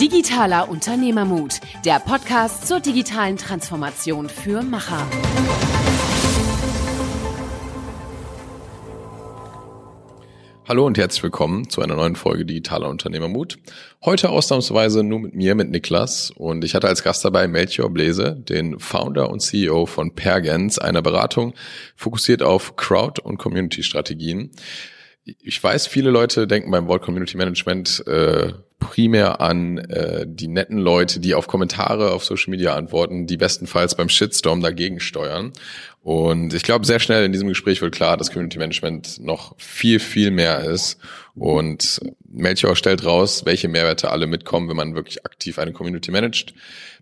Digitaler Unternehmermut, der Podcast zur digitalen Transformation für Macher. Hallo und herzlich willkommen zu einer neuen Folge Digitaler Unternehmermut. Heute ausnahmsweise nur mit mir, mit Niklas. Und ich hatte als Gast dabei Melchior Blese, den Founder und CEO von Pergens, einer Beratung fokussiert auf Crowd- und Community-Strategien. Ich weiß, viele Leute denken beim Wort Community Management äh, primär an äh, die netten Leute, die auf Kommentare auf Social Media antworten, die bestenfalls beim Shitstorm dagegen steuern. Und ich glaube, sehr schnell in diesem Gespräch wird klar, dass Community Management noch viel, viel mehr ist. Und Melchior stellt raus, welche Mehrwerte alle mitkommen, wenn man wirklich aktiv eine Community managt,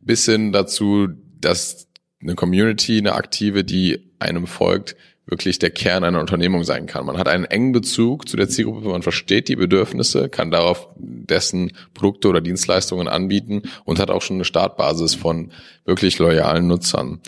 bis hin dazu, dass eine Community, eine aktive, die einem folgt, wirklich der Kern einer Unternehmung sein kann. Man hat einen engen Bezug zu der Zielgruppe, man versteht die Bedürfnisse, kann darauf dessen Produkte oder Dienstleistungen anbieten und hat auch schon eine Startbasis von wirklich loyalen Nutzern.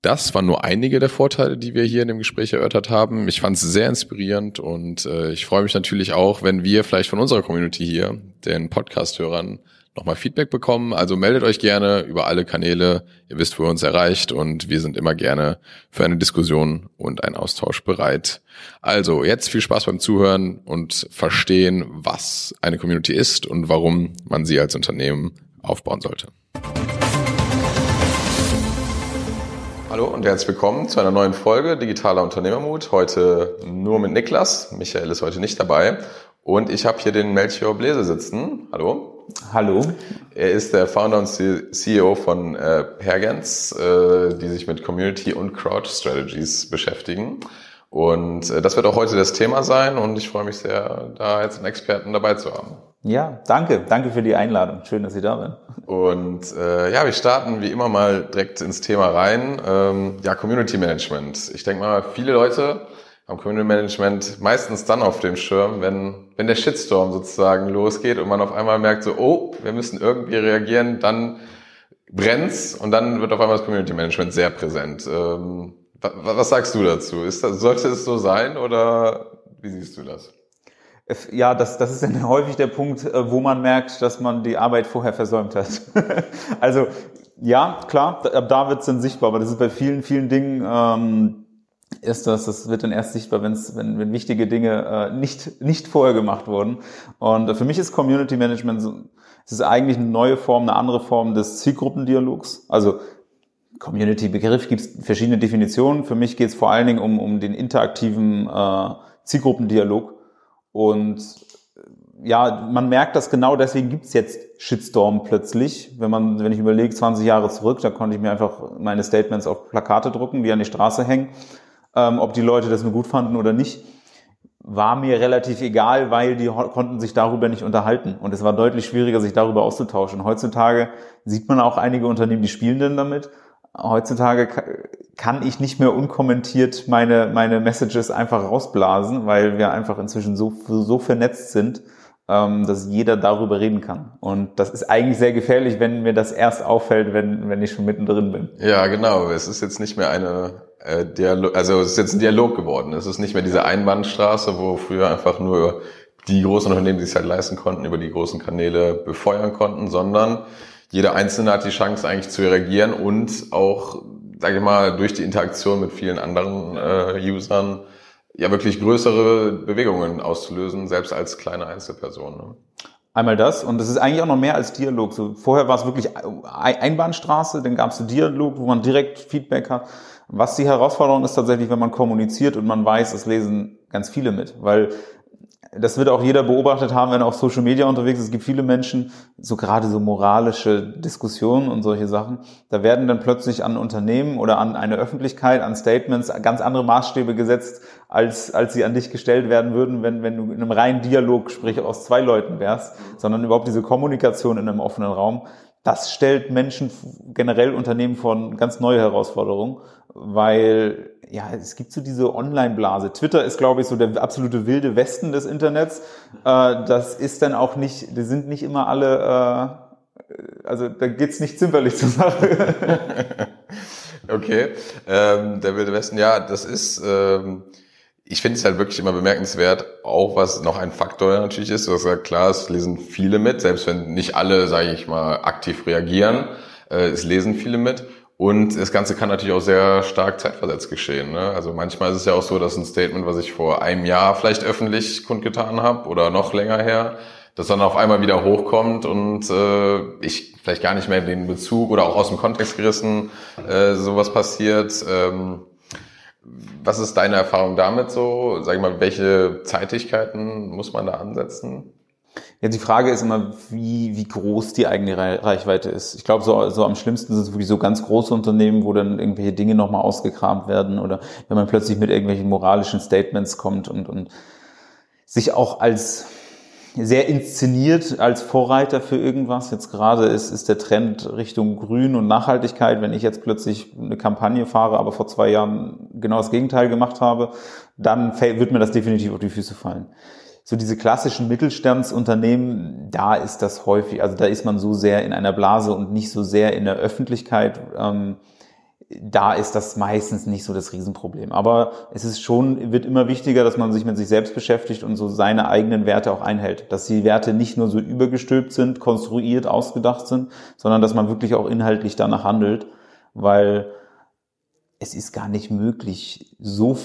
Das waren nur einige der Vorteile, die wir hier in dem Gespräch erörtert haben. Ich fand es sehr inspirierend und äh, ich freue mich natürlich auch, wenn wir vielleicht von unserer Community hier, den Podcast-Hörern, nochmal Feedback bekommen. Also meldet euch gerne über alle Kanäle. Ihr wisst, wo ihr uns erreicht und wir sind immer gerne für eine Diskussion und einen Austausch bereit. Also jetzt viel Spaß beim Zuhören und verstehen, was eine Community ist und warum man sie als Unternehmen aufbauen sollte. Hallo und herzlich willkommen zu einer neuen Folge Digitaler Unternehmermut. Heute nur mit Niklas. Michael ist heute nicht dabei. Und ich habe hier den Melchior Blese sitzen. Hallo. Hallo. Er ist der Founder und CEO von äh, Pergens, äh, die sich mit Community und Crowd Strategies beschäftigen. Und äh, das wird auch heute das Thema sein und ich freue mich sehr, da jetzt einen Experten dabei zu haben. Ja, danke. Danke für die Einladung. Schön, dass Sie da sind. Und äh, ja, wir starten wie immer mal direkt ins Thema rein. Ähm, ja, Community Management. Ich denke mal, viele Leute am Community Management meistens dann auf dem Schirm, wenn, wenn der Shitstorm sozusagen losgeht und man auf einmal merkt so, oh, wir müssen irgendwie reagieren, dann brennt's und dann wird auf einmal das Community Management sehr präsent. Ähm, was, sagst du dazu? Ist das, sollte es so sein oder wie siehst du das? Ja, das, das ist dann häufig der Punkt, äh, wo man merkt, dass man die Arbeit vorher versäumt hat. also ja, klar, ab da wird es dann sichtbar, aber das ist bei vielen, vielen Dingen ähm, ist das, das wird dann erst sichtbar, wenn's, wenn, wenn wichtige Dinge äh, nicht, nicht vorher gemacht wurden. Und äh, für mich ist Community Management so, es ist eigentlich eine neue Form, eine andere Form des Zielgruppendialogs. Also Community-Begriff gibt es verschiedene Definitionen. Für mich geht es vor allen Dingen um, um den interaktiven äh, Zielgruppendialog. Und äh, ja, man merkt das genau, deswegen gibt's jetzt Shitstorm plötzlich. Wenn man, wenn ich überlege, 20 Jahre zurück, da konnte ich mir einfach meine Statements auf Plakate drucken, die an die Straße hängen ähm, ob die Leute das nur gut fanden oder nicht, war mir relativ egal, weil die konnten sich darüber nicht unterhalten. Und es war deutlich schwieriger, sich darüber auszutauschen. Heutzutage sieht man auch einige Unternehmen, die spielen denn damit. Heutzutage kann ich nicht mehr unkommentiert meine, meine Messages einfach rausblasen, weil wir einfach inzwischen so, so vernetzt sind, ähm, dass jeder darüber reden kann. Und das ist eigentlich sehr gefährlich, wenn mir das erst auffällt, wenn, wenn ich schon mittendrin bin. Ja, genau. Es ist jetzt nicht mehr eine äh, Dialog, also es ist jetzt ein Dialog geworden. Es ist nicht mehr diese Einbahnstraße, wo früher einfach nur die großen Unternehmen, die es halt leisten konnten, über die großen Kanäle befeuern konnten, sondern jeder Einzelne hat die Chance eigentlich zu reagieren und auch, sage ich mal, durch die Interaktion mit vielen anderen äh, Usern ja wirklich größere Bewegungen auszulösen, selbst als kleine Einzelperson. Ne? Einmal das und das ist eigentlich auch noch mehr als Dialog. So, vorher war es wirklich Einbahnstraße, dann gab es Dialog, wo man direkt Feedback hat. Was die Herausforderung ist tatsächlich, wenn man kommuniziert und man weiß, es lesen ganz viele mit, weil das wird auch jeder beobachtet haben, wenn er auf Social Media unterwegs ist. Es gibt viele Menschen, so gerade so moralische Diskussionen und solche Sachen. Da werden dann plötzlich an Unternehmen oder an eine Öffentlichkeit, an Statements ganz andere Maßstäbe gesetzt, als, als sie an dich gestellt werden würden, wenn, wenn du in einem reinen Dialog, sprich aus zwei Leuten wärst, sondern überhaupt diese Kommunikation in einem offenen Raum. Das stellt Menschen, generell Unternehmen vor ganz neue Herausforderungen, weil ja, es gibt so diese Online-Blase. Twitter ist, glaube ich, so der absolute wilde Westen des Internets. Äh, das ist dann auch nicht, die sind nicht immer alle, äh, also da geht's nicht zimperlich zur Sache. okay, ähm, der wilde Westen, ja, das ist, ähm, ich finde es halt wirklich immer bemerkenswert, auch was noch ein Faktor natürlich ist. Du hast gesagt, klar, es lesen viele mit, selbst wenn nicht alle, sage ich mal, aktiv reagieren, äh, es lesen viele mit. Und das Ganze kann natürlich auch sehr stark zeitversetzt geschehen. Ne? Also manchmal ist es ja auch so, dass ein Statement, was ich vor einem Jahr vielleicht öffentlich kundgetan habe oder noch länger her, das dann auf einmal wieder hochkommt und äh, ich vielleicht gar nicht mehr den Bezug oder auch aus dem Kontext gerissen äh, sowas passiert. Ähm, was ist deine Erfahrung damit so? Sag ich mal, welche Zeitigkeiten muss man da ansetzen? Ja, die Frage ist immer, wie, wie groß die eigene Reichweite ist. Ich glaube, so, so am schlimmsten sind es wirklich so ganz große Unternehmen, wo dann irgendwelche Dinge nochmal ausgekramt werden oder wenn man plötzlich mit irgendwelchen moralischen Statements kommt und, und sich auch als sehr inszeniert als Vorreiter für irgendwas. Jetzt gerade ist, ist der Trend Richtung Grün und Nachhaltigkeit. Wenn ich jetzt plötzlich eine Kampagne fahre, aber vor zwei Jahren genau das Gegenteil gemacht habe, dann wird mir das definitiv auf die Füße fallen. So diese klassischen Mittelstandsunternehmen, da ist das häufig, also da ist man so sehr in einer Blase und nicht so sehr in der Öffentlichkeit. Ähm, da ist das meistens nicht so das Riesenproblem. Aber es ist schon, wird immer wichtiger, dass man sich mit sich selbst beschäftigt und so seine eigenen Werte auch einhält. Dass die Werte nicht nur so übergestülpt sind, konstruiert, ausgedacht sind, sondern dass man wirklich auch inhaltlich danach handelt, weil es ist gar nicht möglich, so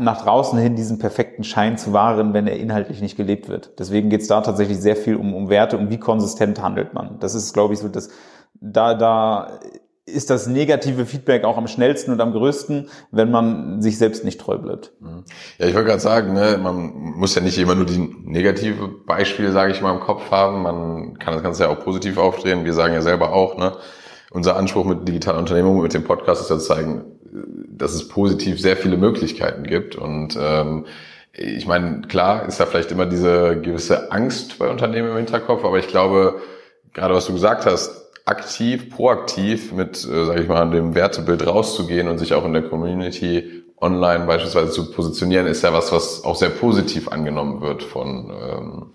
nach draußen hin diesen perfekten Schein zu wahren, wenn er inhaltlich nicht gelebt wird. Deswegen geht es da tatsächlich sehr viel um, um Werte und wie konsistent handelt man. Das ist, glaube ich, so das, da, da ist das negative Feedback auch am schnellsten und am größten, wenn man sich selbst nicht treu bleibt. Ja, ich wollte gerade sagen, ne, man muss ja nicht immer nur die negative Beispiele, sage ich mal, im Kopf haben. Man kann das Ganze ja auch positiv aufdrehen. Wir sagen ja selber auch, ne, unser Anspruch mit digitaler Unternehmung, mit dem Podcast ist ja zu zeigen, dass es positiv sehr viele Möglichkeiten gibt. Und ähm, ich meine, klar ist da vielleicht immer diese gewisse Angst bei Unternehmen im Hinterkopf, aber ich glaube, gerade was du gesagt hast, aktiv, proaktiv mit, äh, sage ich mal, dem Wertebild rauszugehen und sich auch in der Community online beispielsweise zu positionieren, ist ja was, was auch sehr positiv angenommen wird von. Ähm,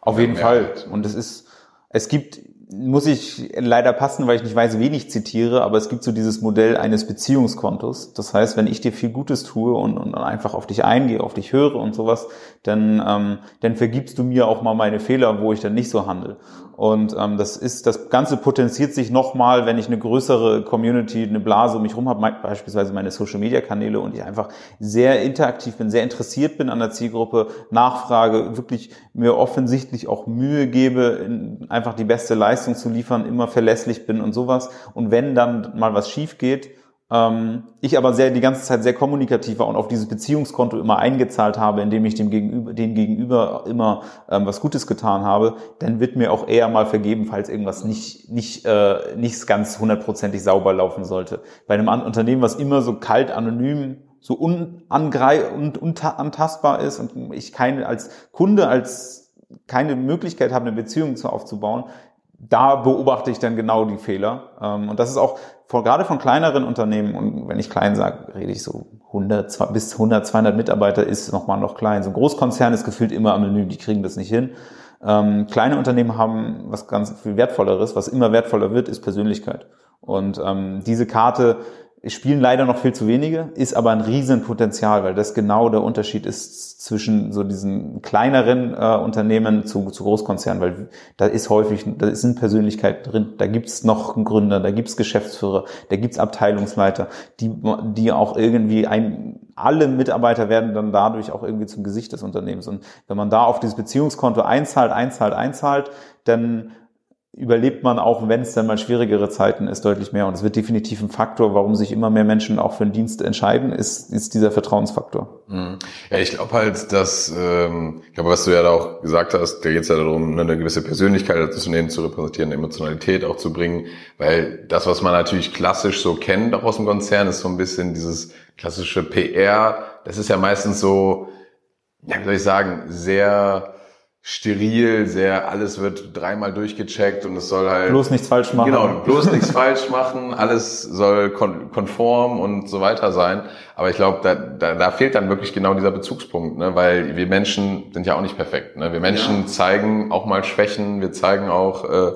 Auf jeden Fall. Und es ist, es gibt muss ich leider passen, weil ich nicht weiß, wen ich zitiere, aber es gibt so dieses Modell eines Beziehungskontos. Das heißt, wenn ich dir viel Gutes tue und, und einfach auf dich eingehe, auf dich höre und sowas, dann, ähm, dann vergibst du mir auch mal meine Fehler, wo ich dann nicht so handle. Und ähm, das ist, das Ganze potenziert sich nochmal, wenn ich eine größere Community, eine Blase um mich rum habe, beispielsweise meine Social Media Kanäle und ich einfach sehr interaktiv bin, sehr interessiert bin an der Zielgruppe, nachfrage, wirklich mir offensichtlich auch Mühe gebe, einfach die beste Leistung zu liefern, immer verlässlich bin und sowas. Und wenn dann mal was schief geht, ich aber sehr die ganze Zeit sehr kommunikativ war und auf dieses Beziehungskonto immer eingezahlt habe, indem ich dem Gegenüber, den Gegenüber immer ähm, was Gutes getan habe, dann wird mir auch eher mal vergeben, falls irgendwas nicht nicht äh, nicht ganz hundertprozentig sauber laufen sollte. Bei einem Unternehmen, was immer so kalt, anonym so unangreif und unantastbar ist und ich keine als Kunde als keine Möglichkeit habe, eine Beziehung zu aufzubauen, da beobachte ich dann genau die Fehler. Ähm, und das ist auch von, gerade von kleineren Unternehmen, und wenn ich klein sage, rede ich so 100 bis 100, 200 Mitarbeiter ist nochmal noch klein. So ein Großkonzern ist gefühlt immer anonym, die kriegen das nicht hin. Ähm, kleine Unternehmen haben was ganz viel Wertvolleres. Was immer wertvoller wird, ist Persönlichkeit. Und ähm, diese Karte spielen leider noch viel zu wenige, ist aber ein Riesenpotenzial, weil das genau der Unterschied ist zwischen so diesen kleineren äh, Unternehmen zu, zu Großkonzernen, weil da ist häufig, da sind Persönlichkeiten drin, da gibt's noch einen Gründer, da gibt's Geschäftsführer, da gibt's Abteilungsleiter, die, die auch irgendwie ein, alle Mitarbeiter werden dann dadurch auch irgendwie zum Gesicht des Unternehmens. Und wenn man da auf dieses Beziehungskonto einzahlt, einzahlt, einzahlt, dann überlebt man auch, wenn es dann mal schwierigere Zeiten ist, deutlich mehr. Und es wird definitiv ein Faktor, warum sich immer mehr Menschen auch für einen Dienst entscheiden, ist, ist dieser Vertrauensfaktor. Mhm. Ja, ich glaube halt, dass, ähm, ich glaube, was du ja da auch gesagt hast, da geht es ja darum, eine gewisse Persönlichkeit als Unternehmen zu repräsentieren, Emotionalität auch zu bringen, weil das, was man natürlich klassisch so kennt, auch aus dem Konzern, ist so ein bisschen dieses klassische PR. Das ist ja meistens so, ja, wie soll ich sagen, sehr steril, sehr, alles wird dreimal durchgecheckt und es soll halt. Bloß nichts falsch machen. Genau, bloß nichts falsch machen, alles soll kon konform und so weiter sein. Aber ich glaube, da, da, da fehlt dann wirklich genau dieser Bezugspunkt, ne? weil wir Menschen sind ja auch nicht perfekt. Ne? Wir Menschen ja. zeigen auch mal Schwächen, wir zeigen auch, äh,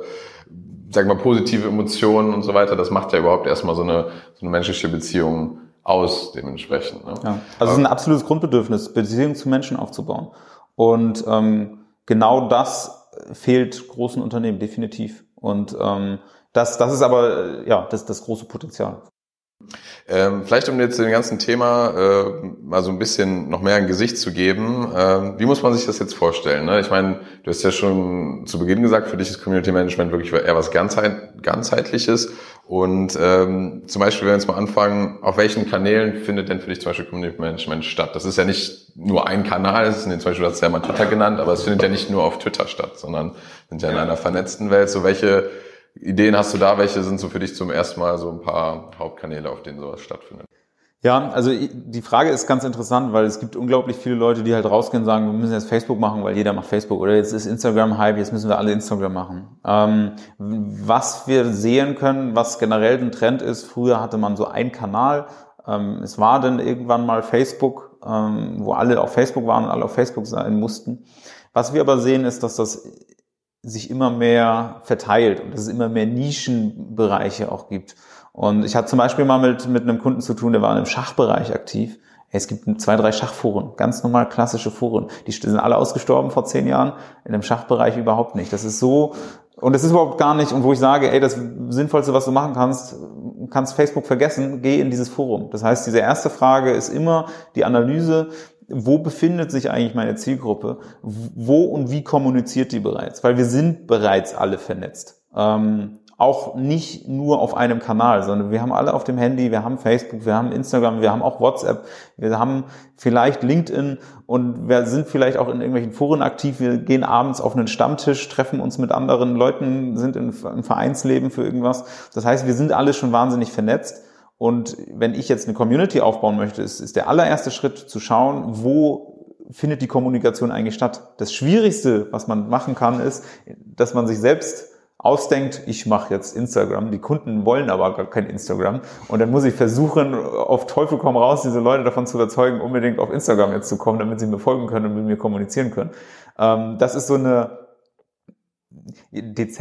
sagen wir mal, positive Emotionen und so weiter. Das macht ja überhaupt erstmal so eine, so eine menschliche Beziehung aus dementsprechend. Ne? Ja. Also es ist ein absolutes Grundbedürfnis, Beziehungen zu Menschen aufzubauen. Und ähm, genau das fehlt großen Unternehmen definitiv. Und ähm, das, das ist aber äh, ja das, das große Potenzial. Ähm, vielleicht um jetzt dem ganzen Thema äh, mal so ein bisschen noch mehr ein Gesicht zu geben, äh, wie muss man sich das jetzt vorstellen? Ne? Ich meine, du hast ja schon zu Beginn gesagt, für dich ist Community Management wirklich eher was ganzheit ganzheitliches. Und ähm, zum Beispiel, wenn wir jetzt mal anfangen, auf welchen Kanälen findet denn für dich zum Beispiel Community Management statt? Das ist ja nicht nur ein Kanal, das ist zum Beispiel, du hast ja mal Twitter genannt, aber es findet ja nicht nur auf Twitter statt, sondern sind ja in einer vernetzten Welt. So welche Ideen hast du da? Welche sind so für dich zum ersten Mal so ein paar Hauptkanäle, auf denen sowas stattfindet? Ja, also die Frage ist ganz interessant, weil es gibt unglaublich viele Leute, die halt rausgehen und sagen, wir müssen jetzt Facebook machen, weil jeder macht Facebook oder jetzt ist Instagram Hype, jetzt müssen wir alle Instagram machen. Ähm, was wir sehen können, was generell ein Trend ist, früher hatte man so einen Kanal, ähm, es war dann irgendwann mal Facebook, ähm, wo alle auf Facebook waren und alle auf Facebook sein mussten. Was wir aber sehen, ist, dass das sich immer mehr verteilt und dass es immer mehr Nischenbereiche auch gibt. Und ich hatte zum Beispiel mal mit, mit einem Kunden zu tun, der war im Schachbereich aktiv. Es gibt zwei, drei Schachforen, ganz normal klassische Foren. Die sind alle ausgestorben vor zehn Jahren, in dem Schachbereich überhaupt nicht. Das ist so, und das ist überhaupt gar nicht, und wo ich sage, ey, das Sinnvollste, was du machen kannst, kannst Facebook vergessen, geh in dieses Forum. Das heißt, diese erste Frage ist immer die Analyse, wo befindet sich eigentlich meine Zielgruppe? Wo und wie kommuniziert die bereits? Weil wir sind bereits alle vernetzt. Ähm, auch nicht nur auf einem Kanal, sondern wir haben alle auf dem Handy, wir haben Facebook, wir haben Instagram, wir haben auch WhatsApp, wir haben vielleicht LinkedIn und wir sind vielleicht auch in irgendwelchen Foren aktiv. Wir gehen abends auf einen Stammtisch, treffen uns mit anderen Leuten, sind im Vereinsleben für irgendwas. Das heißt, wir sind alle schon wahnsinnig vernetzt. Und wenn ich jetzt eine Community aufbauen möchte, ist, ist der allererste Schritt zu schauen, wo findet die Kommunikation eigentlich statt. Das Schwierigste, was man machen kann, ist, dass man sich selbst ausdenkt, ich mache jetzt Instagram, die Kunden wollen aber gar kein Instagram und dann muss ich versuchen, auf Teufel komm raus, diese Leute davon zu überzeugen, unbedingt auf Instagram jetzt zu kommen, damit sie mir folgen können und mit mir kommunizieren können. Ähm, das ist so eine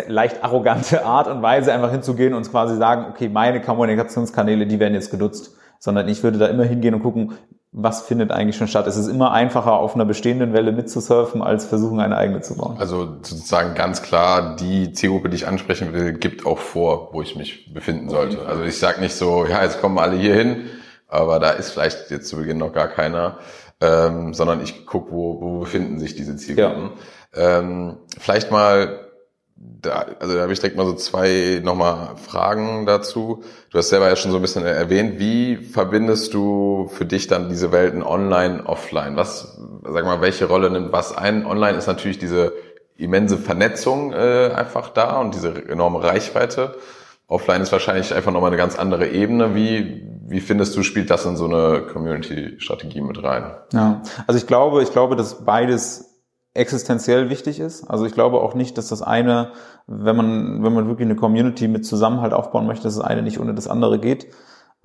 leicht arrogante Art und Weise, einfach hinzugehen und quasi sagen, okay, meine Kommunikationskanäle, die werden jetzt genutzt. Sondern ich würde da immer hingehen und gucken, was findet eigentlich schon statt. Es ist immer einfacher, auf einer bestehenden Welle mitzusurfen, als versuchen, eine eigene zu bauen. Also sozusagen ganz klar, die Zielgruppe, die ich ansprechen will, gibt auch vor, wo ich mich befinden sollte. Also ich sage nicht so, ja, jetzt kommen alle hier hin, aber da ist vielleicht jetzt zu Beginn noch gar keiner, ähm, sondern ich gucke, wo, wo befinden sich diese Zielgruppen. Ja. Ähm, vielleicht mal da, also da habe ich direkt mal so zwei nochmal Fragen dazu. Du hast selber ja schon so ein bisschen erwähnt, wie verbindest du für dich dann diese Welten online, offline? Was, sag mal, welche Rolle nimmt was ein? Online ist natürlich diese immense Vernetzung äh, einfach da und diese enorme Reichweite. Offline ist wahrscheinlich einfach nochmal eine ganz andere Ebene. Wie, wie findest du, spielt das in so eine Community-Strategie mit rein? Ja, also ich glaube, ich glaube, dass beides existenziell wichtig ist. Also ich glaube auch nicht, dass das eine, wenn man, wenn man wirklich eine Community mit Zusammenhalt aufbauen möchte, dass das eine nicht ohne das andere geht.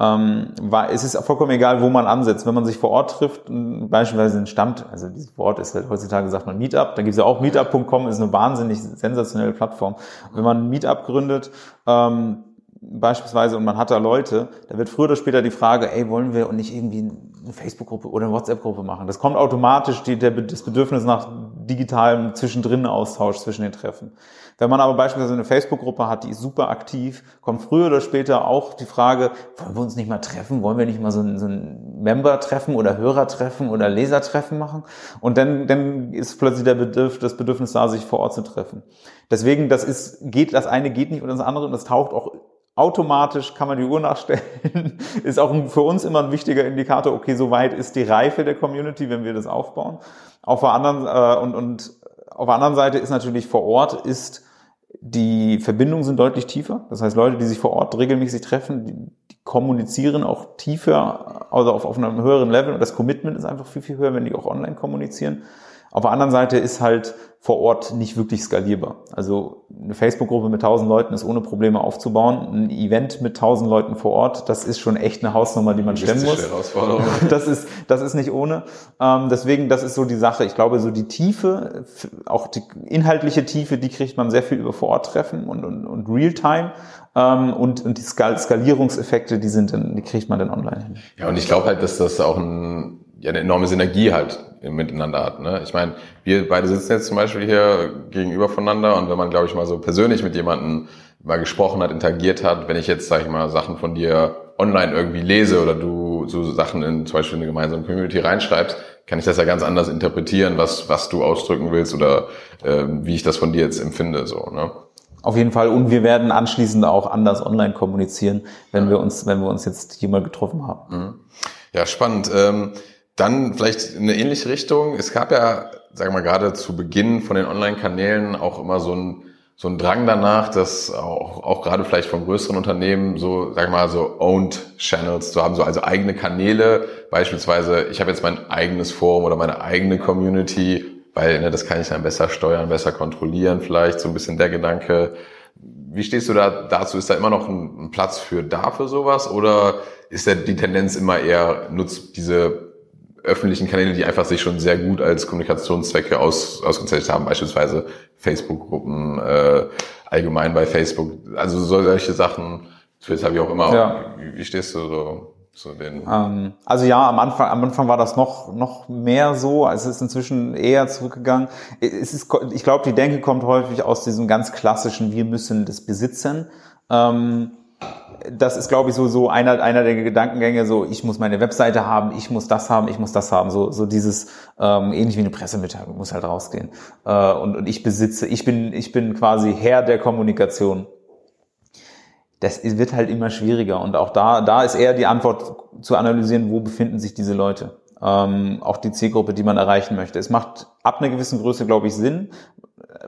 Ähm, weil es ist vollkommen egal, wo man ansetzt. Wenn man sich vor Ort trifft, beispielsweise ein Stammt, also dieses Wort ist halt heutzutage sagt man Meetup, dann gibt es ja auch Meetup.com, ist eine wahnsinnig sensationelle Plattform. Wenn man ein Meetup gründet, ähm, beispielsweise und man hat da Leute, da wird früher oder später die Frage, ey, wollen wir nicht irgendwie eine Facebook-Gruppe oder eine WhatsApp-Gruppe machen? Das kommt automatisch, die, der, das Bedürfnis nach digitalem zwischendrin Austausch zwischen den Treffen. Wenn man aber beispielsweise eine Facebook-Gruppe hat, die ist super aktiv, kommt früher oder später auch die Frage, wollen wir uns nicht mal treffen? Wollen wir nicht mal so ein, so ein Member-Treffen oder Hörer-Treffen oder Leser-Treffen machen? Und dann, dann ist plötzlich der Bedürf, das Bedürfnis da, sich vor Ort zu treffen. Deswegen, das ist, geht, das eine geht nicht und das andere und das taucht auch automatisch kann man die Uhr nachstellen, ist auch für uns immer ein wichtiger Indikator, okay, so weit ist die Reife der Community, wenn wir das aufbauen. Auf der anderen, äh, und, und auf der anderen Seite ist natürlich vor Ort ist die Verbindungen sind deutlich tiefer. Das heißt, Leute, die sich vor Ort regelmäßig treffen, die, die kommunizieren auch tiefer, also auf, auf einem höheren Level. Und das Commitment ist einfach viel, viel höher, wenn die auch online kommunizieren. Auf der anderen Seite ist halt vor Ort nicht wirklich skalierbar. Also eine Facebook-Gruppe mit 1000 Leuten ist ohne Probleme aufzubauen. Ein Event mit 1000 Leuten vor Ort, das ist schon echt eine Hausnummer, die man stemmen muss. Herausforderung. Das ist, das ist nicht ohne. Ähm, deswegen, das ist so die Sache. Ich glaube, so die Tiefe, auch die inhaltliche Tiefe, die kriegt man sehr viel über Vor-Ort-Treffen und, und, und Real-Time. Ähm, und, und die Skal Skalierungseffekte, die sind dann, die kriegt man dann online hin. Ja, und ich glaube halt, dass das auch ein, ja, eine enorme Synergie halt miteinander hat. Ne? Ich meine, wir beide sitzen jetzt zum Beispiel hier gegenüber voneinander und wenn man, glaube ich, mal so persönlich mit jemandem mal gesprochen hat, interagiert hat, wenn ich jetzt, sage ich mal, Sachen von dir online irgendwie lese oder du so Sachen in zum Beispiel eine gemeinsame Community reinschreibst, kann ich das ja ganz anders interpretieren, was, was du ausdrücken willst oder äh, wie ich das von dir jetzt empfinde. So, ne? Auf jeden Fall. Und wir werden anschließend auch anders online kommunizieren, wenn wir uns, wenn wir uns jetzt hier mal getroffen haben. Mhm. Ja, spannend. Ähm, dann vielleicht in eine ähnliche Richtung. Es gab ja, sagen wir mal, gerade zu Beginn von den Online-Kanälen auch immer so ein, so ein Drang danach, dass auch, auch gerade vielleicht von größeren Unternehmen so, sagen wir mal, so owned Channels zu haben, so also eigene Kanäle. Beispielsweise, ich habe jetzt mein eigenes Forum oder meine eigene Community, weil ne, das kann ich dann besser steuern, besser kontrollieren, vielleicht so ein bisschen der Gedanke. Wie stehst du da dazu? Ist da immer noch ein, ein Platz für da für sowas oder ist da die Tendenz immer eher, nutzt diese öffentlichen Kanäle, die einfach sich schon sehr gut als Kommunikationszwecke aus, ausgezeichnet haben, beispielsweise Facebook-Gruppen, äh, allgemein bei Facebook, also solche Sachen, Twitter habe ich auch immer. Ja. Wie, wie stehst du so zu den? Ähm, also ja, am Anfang, am Anfang war das noch noch mehr so, also es ist inzwischen eher zurückgegangen. Es ist, ich glaube, die Denke kommt häufig aus diesem ganz klassischen, wir müssen das besitzen. Ähm, das ist, glaube ich, so, so einer, einer der Gedankengänge, so, ich muss meine Webseite haben, ich muss das haben, ich muss das haben, so, so dieses, ähm, ähnlich wie eine Pressemitteilung, muss halt rausgehen. Äh, und, und ich besitze, ich bin, ich bin quasi Herr der Kommunikation. Das wird halt immer schwieriger und auch da, da ist eher die Antwort zu analysieren, wo befinden sich diese Leute. Ähm, auch die Zielgruppe, die man erreichen möchte. Es macht ab einer gewissen Größe, glaube ich, Sinn,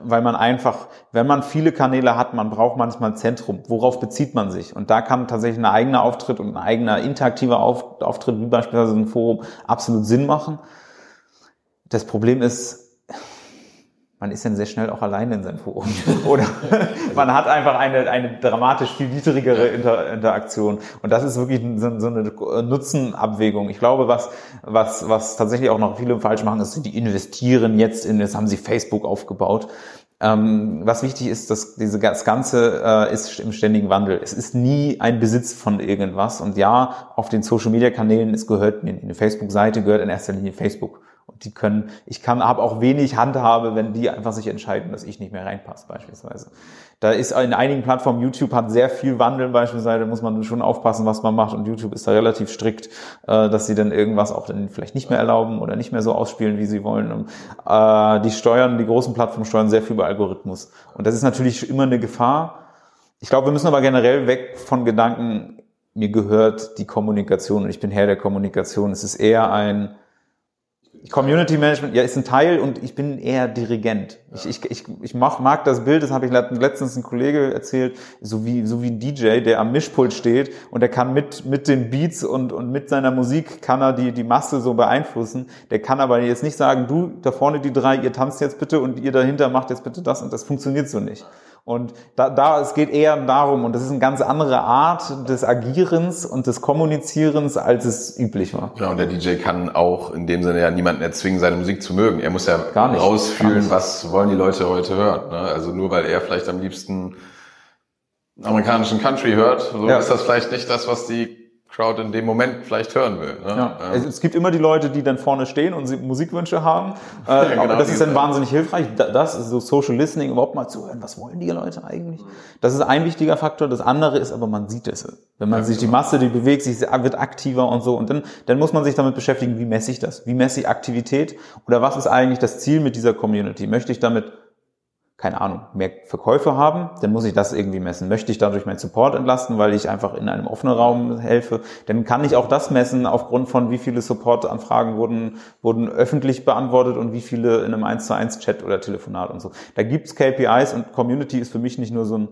weil man einfach, wenn man viele Kanäle hat, man braucht manchmal ein Zentrum. Worauf bezieht man sich? Und da kann tatsächlich ein eigener Auftritt und ein eigener interaktiver Auftritt, wie beispielsweise ein Forum, absolut Sinn machen. Das Problem ist, man ist dann sehr schnell auch alleine in seinem Forum. Oder man hat einfach eine, eine dramatisch viel niedrigere Inter Interaktion. Und das ist wirklich so, so, eine Nutzenabwägung. Ich glaube, was, was, was tatsächlich auch noch viele falsch machen, ist, die investieren jetzt in, jetzt haben sie Facebook aufgebaut. Ähm, was wichtig ist, dass diese, das Ganze äh, ist im ständigen Wandel. Es ist nie ein Besitz von irgendwas. Und ja, auf den Social Media Kanälen, es gehört, eine Facebook-Seite gehört in erster Linie Facebook. Und die können, ich kann, habe auch wenig Handhabe, wenn die einfach sich entscheiden, dass ich nicht mehr reinpasse, beispielsweise. Da ist in einigen Plattformen, YouTube hat sehr viel Wandel beispielsweise, da muss man schon aufpassen, was man macht. Und YouTube ist da relativ strikt, äh, dass sie dann irgendwas auch dann vielleicht nicht mehr erlauben oder nicht mehr so ausspielen, wie sie wollen. Äh, die steuern, die großen Plattformen steuern sehr viel über Algorithmus. Und das ist natürlich immer eine Gefahr. Ich glaube, wir müssen aber generell weg von Gedanken, mir gehört die Kommunikation und ich bin Herr der Kommunikation. Es ist eher ein, Community Management, ja, ist ein Teil und ich bin eher Dirigent. Ja. Ich, ich, ich, ich mach, mag das Bild, das habe ich letztens ein Kollege erzählt, so wie, so wie ein DJ, der am Mischpult steht und der kann mit, mit den Beats und, und mit seiner Musik kann er die, die Masse so beeinflussen. Der kann aber jetzt nicht sagen, du, da vorne die drei, ihr tanzt jetzt bitte und ihr dahinter macht jetzt bitte das und das funktioniert so nicht. Und da, da, es geht eher darum, und das ist eine ganz andere Art des Agierens und des Kommunizierens, als es üblich war. Ja, und der DJ kann auch in dem Sinne ja niemanden erzwingen, seine Musik zu mögen. Er muss ja gar nicht, rausfühlen, gar nicht. was wollen die Leute heute hören. Ne? Also nur weil er vielleicht am liebsten amerikanischen Country hört, so ja. ist das vielleicht nicht das, was die Crowd in dem Moment vielleicht hören will. Ne? Ja. Ähm. Es gibt immer die Leute, die dann vorne stehen und Musikwünsche haben. ja, äh, genau, das ist dann wahnsinnig hilfreich. Das ist so Social Listening, überhaupt mal zuhören. Was wollen die Leute eigentlich? Das ist ein wichtiger Faktor. Das andere ist aber, man sieht es. Wenn man ja, sich genau. die Masse, die bewegt sich, wird aktiver und so. Und dann, dann muss man sich damit beschäftigen, wie messe ich das? Wie messe ich Aktivität? Oder was ist eigentlich das Ziel mit dieser Community? Möchte ich damit keine Ahnung, mehr Verkäufe haben, dann muss ich das irgendwie messen. Möchte ich dadurch meinen Support entlasten, weil ich einfach in einem offenen Raum helfe, dann kann ich auch das messen aufgrund von wie viele Support-Anfragen wurden, wurden öffentlich beantwortet und wie viele in einem 1 zu 1 Chat oder Telefonat und so. Da gibt's KPIs und Community ist für mich nicht nur so ein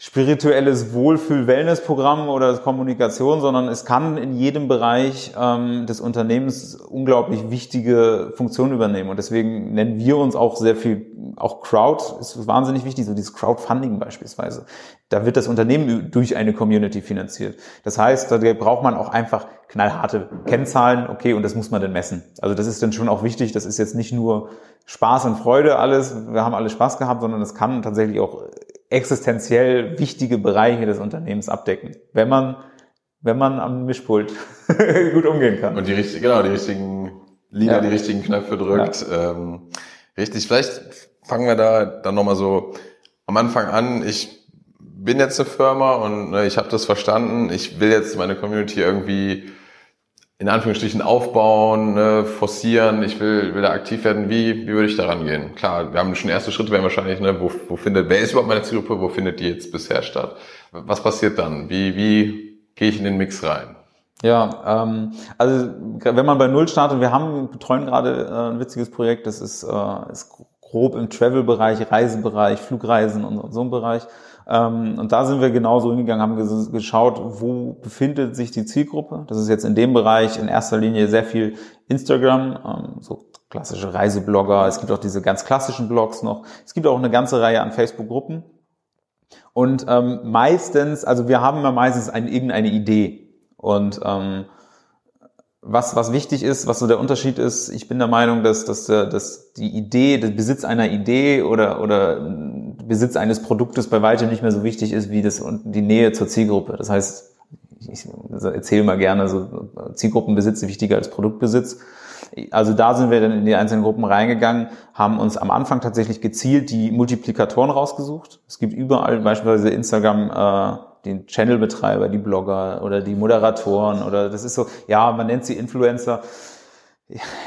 spirituelles Wohlfühl-Wellness-Programm oder Kommunikation, sondern es kann in jedem Bereich ähm, des Unternehmens unglaublich wichtige Funktionen übernehmen. Und deswegen nennen wir uns auch sehr viel, auch Crowd ist wahnsinnig wichtig, so dieses Crowdfunding beispielsweise. Da wird das Unternehmen durch eine Community finanziert. Das heißt, da braucht man auch einfach knallharte Kennzahlen, okay, und das muss man dann messen. Also das ist dann schon auch wichtig, das ist jetzt nicht nur Spaß und Freude alles, wir haben alle Spaß gehabt, sondern es kann tatsächlich auch existenziell wichtige Bereiche des Unternehmens abdecken, wenn man, wenn man am Mischpult gut umgehen kann. Und die richtigen, genau, die richtigen Lieder, ja. die richtigen Knöpfe drückt. Ja. Ähm, richtig, vielleicht fangen wir da dann nochmal so am Anfang an. Ich bin jetzt eine Firma und ne, ich habe das verstanden. Ich will jetzt meine Community irgendwie in Anführungsstrichen aufbauen, ne, forcieren, ich will, will da aktiv werden, wie, wie würde ich da rangehen? Klar, wir haben schon erste Schritte, wären wahrscheinlich, ne, wo, wo findet, wer ist überhaupt meine Zielgruppe, wo findet die jetzt bisher statt? Was passiert dann? Wie, wie gehe ich in den Mix rein? Ja, ähm, also wenn man bei Null startet, wir haben betreuen gerade äh, ein witziges Projekt, das ist, äh, ist grob im Travel-Bereich, Reisebereich, Flugreisen und, und so ein Bereich. Ähm, und da sind wir genauso hingegangen, haben geschaut, wo befindet sich die Zielgruppe. Das ist jetzt in dem Bereich in erster Linie sehr viel Instagram, ähm, so klassische Reiseblogger. Es gibt auch diese ganz klassischen Blogs noch. Es gibt auch eine ganze Reihe an Facebook-Gruppen. Und ähm, meistens, also wir haben ja meistens eine, irgendeine Idee. Und ähm, was, was wichtig ist, was so der Unterschied ist, ich bin der Meinung, dass, dass, dass die Idee, der Besitz einer Idee oder, oder Besitz eines Produktes bei weitem nicht mehr so wichtig ist wie das und die Nähe zur Zielgruppe. Das heißt, ich erzähle mal gerne, so Zielgruppenbesitz ist wichtiger als Produktbesitz. Also da sind wir dann in die einzelnen Gruppen reingegangen, haben uns am Anfang tatsächlich gezielt die Multiplikatoren rausgesucht. Es gibt überall beispielsweise Instagram äh, den Channelbetreiber, die Blogger oder die Moderatoren oder das ist so, ja, man nennt sie Influencer.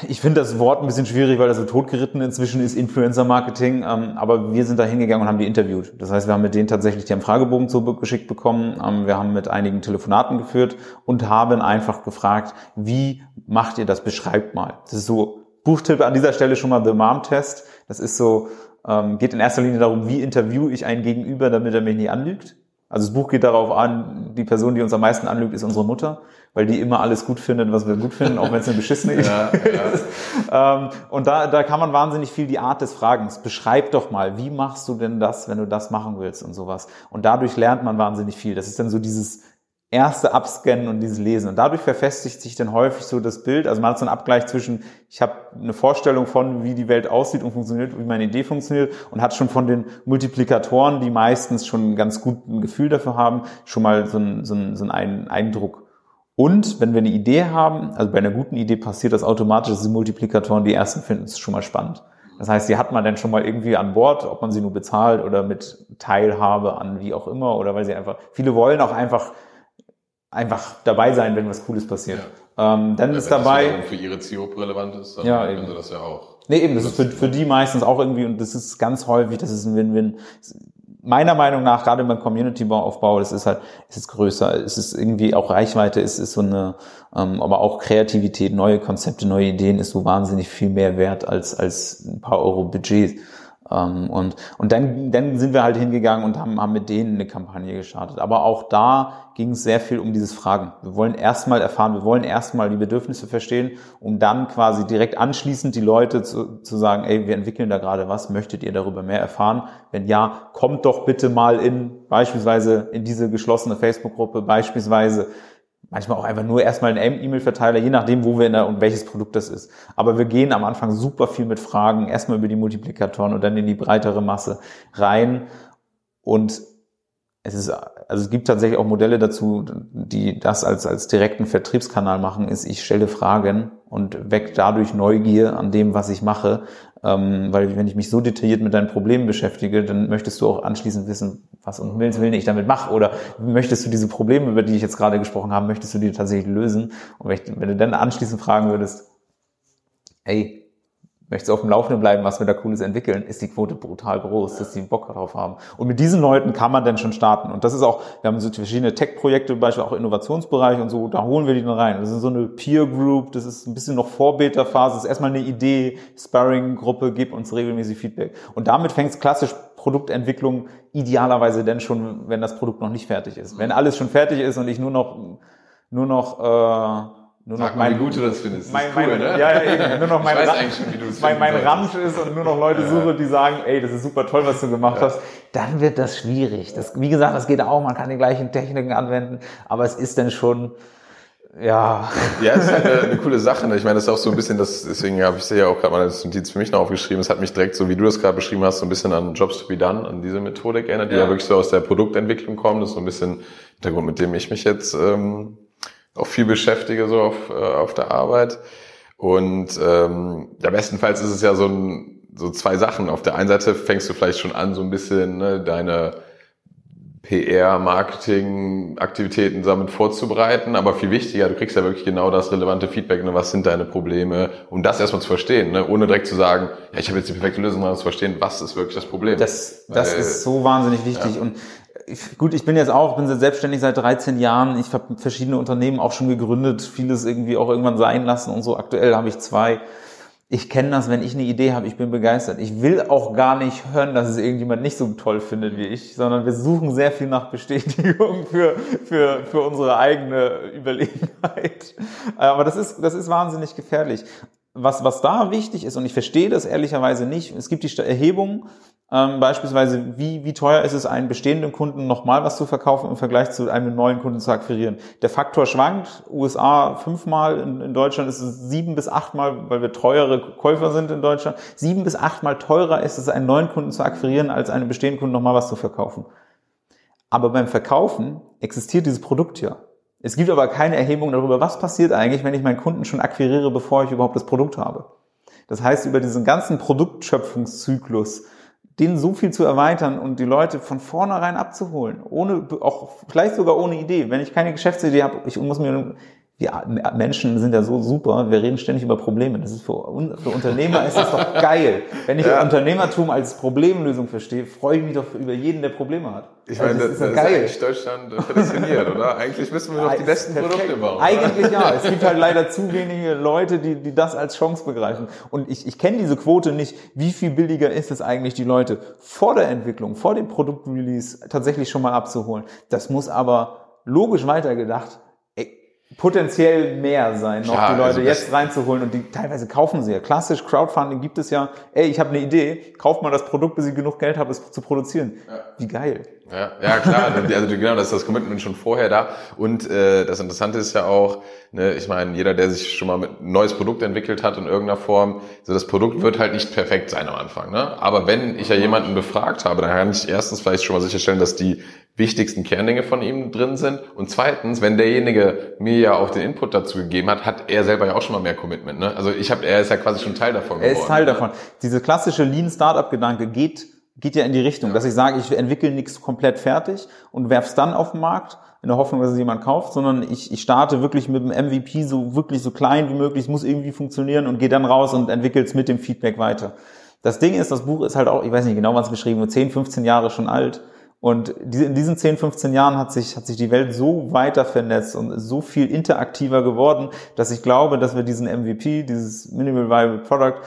Ich finde das Wort ein bisschen schwierig, weil das so totgeritten inzwischen ist, Influencer-Marketing. Ähm, aber wir sind da hingegangen und haben die interviewt. Das heißt, wir haben mit denen tatsächlich, die haben Fragebogen zugeschickt bekommen. Ähm, wir haben mit einigen Telefonaten geführt und haben einfach gefragt, wie macht ihr das? Beschreibt mal. Das ist so, Buchtipp an dieser Stelle schon mal The Mom-Test. Das ist so, ähm, geht in erster Linie darum, wie interviewe ich einen Gegenüber, damit er mich nie anlügt. Also das Buch geht darauf an, die Person, die uns am meisten anlügt, ist unsere Mutter, weil die immer alles gut findet, was wir gut finden, auch wenn es eine beschissene ist. Ja, ja. ähm, und da, da kann man wahnsinnig viel die Art des Fragens. Beschreib doch mal, wie machst du denn das, wenn du das machen willst und sowas. Und dadurch lernt man wahnsinnig viel. Das ist dann so dieses erste Abscannen und dieses Lesen. Und dadurch verfestigt sich dann häufig so das Bild. Also man hat so einen Abgleich zwischen, ich habe eine Vorstellung von, wie die Welt aussieht und funktioniert, wie meine Idee funktioniert und hat schon von den Multiplikatoren, die meistens schon ein ganz guten Gefühl dafür haben, schon mal so einen, so einen, so einen Eindruck. Und wenn wir eine Idee haben, also bei einer guten Idee passiert das automatisch, dass die Multiplikatoren, die ersten finden es schon mal spannend. Das heißt, die hat man dann schon mal irgendwie an Bord, ob man sie nur bezahlt oder mit Teilhabe an wie auch immer oder weil sie einfach, viele wollen auch einfach einfach dabei sein, wenn was Cooles passiert. Ja. Ähm, dann ja, ist dabei. Das für ihre Zielgruppe relevant ist, dann ja, können sie das ja auch. Nee, eben, das ist für, für die meistens auch irgendwie, und das ist ganz häufig, das ist ein Win-Win. Meiner Meinung nach, gerade beim Community-Aufbau, das ist halt, es ist größer, es ist irgendwie auch Reichweite, es ist so eine, ähm, aber auch Kreativität, neue Konzepte, neue Ideen ist so wahnsinnig viel mehr wert als, als ein paar Euro Budget. Ähm, und, und dann, dann sind wir halt hingegangen und haben, haben mit denen eine Kampagne gestartet. Aber auch da ging es sehr viel um dieses Fragen. Wir wollen erstmal erfahren, wir wollen erstmal die Bedürfnisse verstehen, um dann quasi direkt anschließend die Leute zu, zu sagen, ey, wir entwickeln da gerade was, möchtet ihr darüber mehr erfahren? Wenn ja, kommt doch bitte mal in beispielsweise in diese geschlossene Facebook-Gruppe, beispielsweise manchmal auch einfach nur erstmal einen E-Mail-Verteiler, je nachdem, wo wir in der und welches Produkt das ist. Aber wir gehen am Anfang super viel mit Fragen, erstmal über die Multiplikatoren und dann in die breitere Masse rein. Und es ist, also es gibt tatsächlich auch Modelle dazu, die das als, als direkten Vertriebskanal machen, ist, ich stelle Fragen und weck dadurch Neugier an dem, was ich mache. Ähm, weil wenn ich mich so detailliert mit deinen Problemen beschäftige, dann möchtest du auch anschließend wissen, was um Himmels Willen ich damit mache. Oder möchtest du diese Probleme, über die ich jetzt gerade gesprochen habe, möchtest du die tatsächlich lösen? Und wenn, du dann anschließend fragen würdest, ey, möchtest du auf dem Laufenden bleiben, was wir da Cooles entwickeln, ist die Quote brutal groß, dass die Bock darauf haben. Und mit diesen Leuten kann man dann schon starten. Und das ist auch, wir haben so verschiedene Tech-Projekte, Beispiel auch Innovationsbereich und so, da holen wir die dann rein. Das ist so eine Peer Group, das ist ein bisschen noch Vorbeta-Phase, das ist erstmal eine Idee, Sparring-Gruppe, gib uns regelmäßig Feedback. Und damit fängt es klassisch Produktentwicklung idealerweise denn schon, wenn das Produkt noch nicht fertig ist. Wenn alles schon fertig ist und ich nur noch, nur noch, äh, nur Sag noch mal, mein, wie gut du das findest. mein, das ist cool, mein, ne? ja, ja, eben. Nur noch mein, ich weiß eigentlich schon, wie du mein, mein Ramsch ist und nur noch Leute suche, die sagen, ey, das ist super toll, was du gemacht hast, dann wird das schwierig. Das, wie gesagt, das geht auch, man kann die gleichen Techniken anwenden, aber es ist dann schon, ja, Ja, es ist halt eine, eine coole Sache. Ne? Ich meine, das ist auch so ein bisschen, das, deswegen habe ich ja auch gerade mal als Notiz für mich noch aufgeschrieben. Es hat mich direkt, so wie du das gerade beschrieben hast, so ein bisschen an Jobs to be done, an diese Methodik erinnert, die ja, Ja. wirklich so aus der Produktentwicklung kommt. Das ist so ein bisschen der Grund, mit dem ich mich jetzt ähm, auch viel beschäftige, so auf, äh, auf der Arbeit. Und ähm, ja, bestenfalls ist es ja so, ein, so zwei Sachen. Auf der einen Seite fängst du vielleicht schon an, so ein bisschen ne, deine PR, Marketing, Aktivitäten damit vorzubereiten, aber viel wichtiger, du kriegst ja wirklich genau das relevante Feedback, ne, was sind deine Probleme, um das erstmal zu verstehen, ne, ohne direkt zu sagen, ja, ich habe jetzt die perfekte Lösung, sondern zu verstehen, was ist wirklich das Problem. das, das Weil- ist so wahnsinnig wichtig. Und ich, gut, ich bin jetzt auch, bin selbstständig seit 13 Jahren. Ich habe verschiedene Unternehmen auch schon gegründet, vieles irgendwie auch irgendwann sein lassen und so. Aktuell habe ich zwei. Ich kenne das, wenn ich eine Idee habe, ich bin begeistert. Ich will auch gar nicht hören, dass es irgendjemand nicht so toll findet wie ich, sondern wir suchen sehr viel nach Bestätigung für, für, für unsere eigene Überlegenheit. Aber das ist, das ist wahnsinnig gefährlich. Was, was da wichtig ist, und ich verstehe das ehrlicherweise nicht, es gibt die Sta- Erhebung, ähm, beispielsweise, wie, wie teuer ist es, einen bestehenden Kunden nochmal was zu verkaufen im Vergleich zu einem neuen Kunden zu akquirieren. Der Faktor schwankt, USA fünfmal, in, in Deutschland ist es sieben bis achtmal, weil wir teure Käufer sind in Deutschland, sieben bis achtmal teurer ist es, einen neuen Kunden zu akquirieren, als einem bestehenden Kunden nochmal was zu verkaufen. Aber beim Verkaufen existiert dieses Produkt ja. Es gibt aber keine Erhebung darüber, was passiert eigentlich, wenn ich meinen Kunden schon akquiriere, bevor ich überhaupt das Produkt habe. Das heißt, über diesen ganzen Produktschöpfungszyklus, den so viel zu erweitern und die Leute von vornherein abzuholen, ohne, auch vielleicht sogar ohne Idee. Wenn ich keine Geschäftsidee habe, ich muss mir, wir Menschen sind ja so super, wir reden ständig über Probleme. Das ist für, für Unternehmer ist das doch geil. Wenn ich Unternehmertum als Problemlösung verstehe, freue ich mich doch über jeden, der Probleme hat. ich Also meine, das, doch das ist eigentlich Deutschland äh, prädestiniert, oder? Eigentlich müssen wir noch die besten Perfekt. Produkte bauen. oder? Eigentlich ja. Es gibt halt leider zu wenige Leute, die, die das als Chance begreifen. Und ich, ich kenne diese Quote nicht. Wie viel billiger ist es eigentlich, die Leute vor der Entwicklung, vor dem Produktrelease tatsächlich schon mal abzuholen? Das muss aber logisch weitergedacht potenziell mehr sein, noch Klar, die Leute also jetzt reinzuholen und die teilweise kaufen sie ja. Klassisch Crowdfunding gibt es ja, ey, ich habe eine Idee, kauft mal das Produkt, bis ich genug Geld habe, es zu produzieren. Wie geil. Ja, ja klar, also genau, das ist das Commitment schon vorher da. Und äh, das Interessante ist ja auch, ne, ich meine, jeder, der sich schon mal mit ein neues Produkt entwickelt hat in irgendeiner Form, so das Produkt wird halt nicht perfekt sein am Anfang. Ne? Aber wenn ich ja jemanden befragt habe, dann kann ich erstens vielleicht schon mal sicherstellen, dass die wichtigsten Kerndinge von ihm drin sind. Und zweitens, wenn derjenige mir ja auch den Input dazu gegeben hat, hat er selber ja auch schon mal mehr Commitment. Ne? Also ich habe, er ist ja quasi schon Teil davon Er geworden. ist Teil davon. Diese klassische Lean Startup Gedanke geht geht ja in die Richtung, dass ich sage, ich entwickle nichts komplett fertig und werf's dann auf den Markt in der Hoffnung, dass es jemand kauft, sondern ich, ich starte wirklich mit dem MVP so wirklich so klein wie möglich, es muss irgendwie funktionieren und gehe dann raus und entwickle es mit dem Feedback weiter. Das Ding ist, das Buch ist halt auch, ich weiß nicht genau, wann es geschrieben wird, 10, 15 Jahre schon alt. Und in diesen 10, 15 Jahren hat sich, hat sich die Welt so weiter vernetzt und so viel interaktiver geworden, dass ich glaube, dass wir diesen MVP, dieses Minimal Viable Product,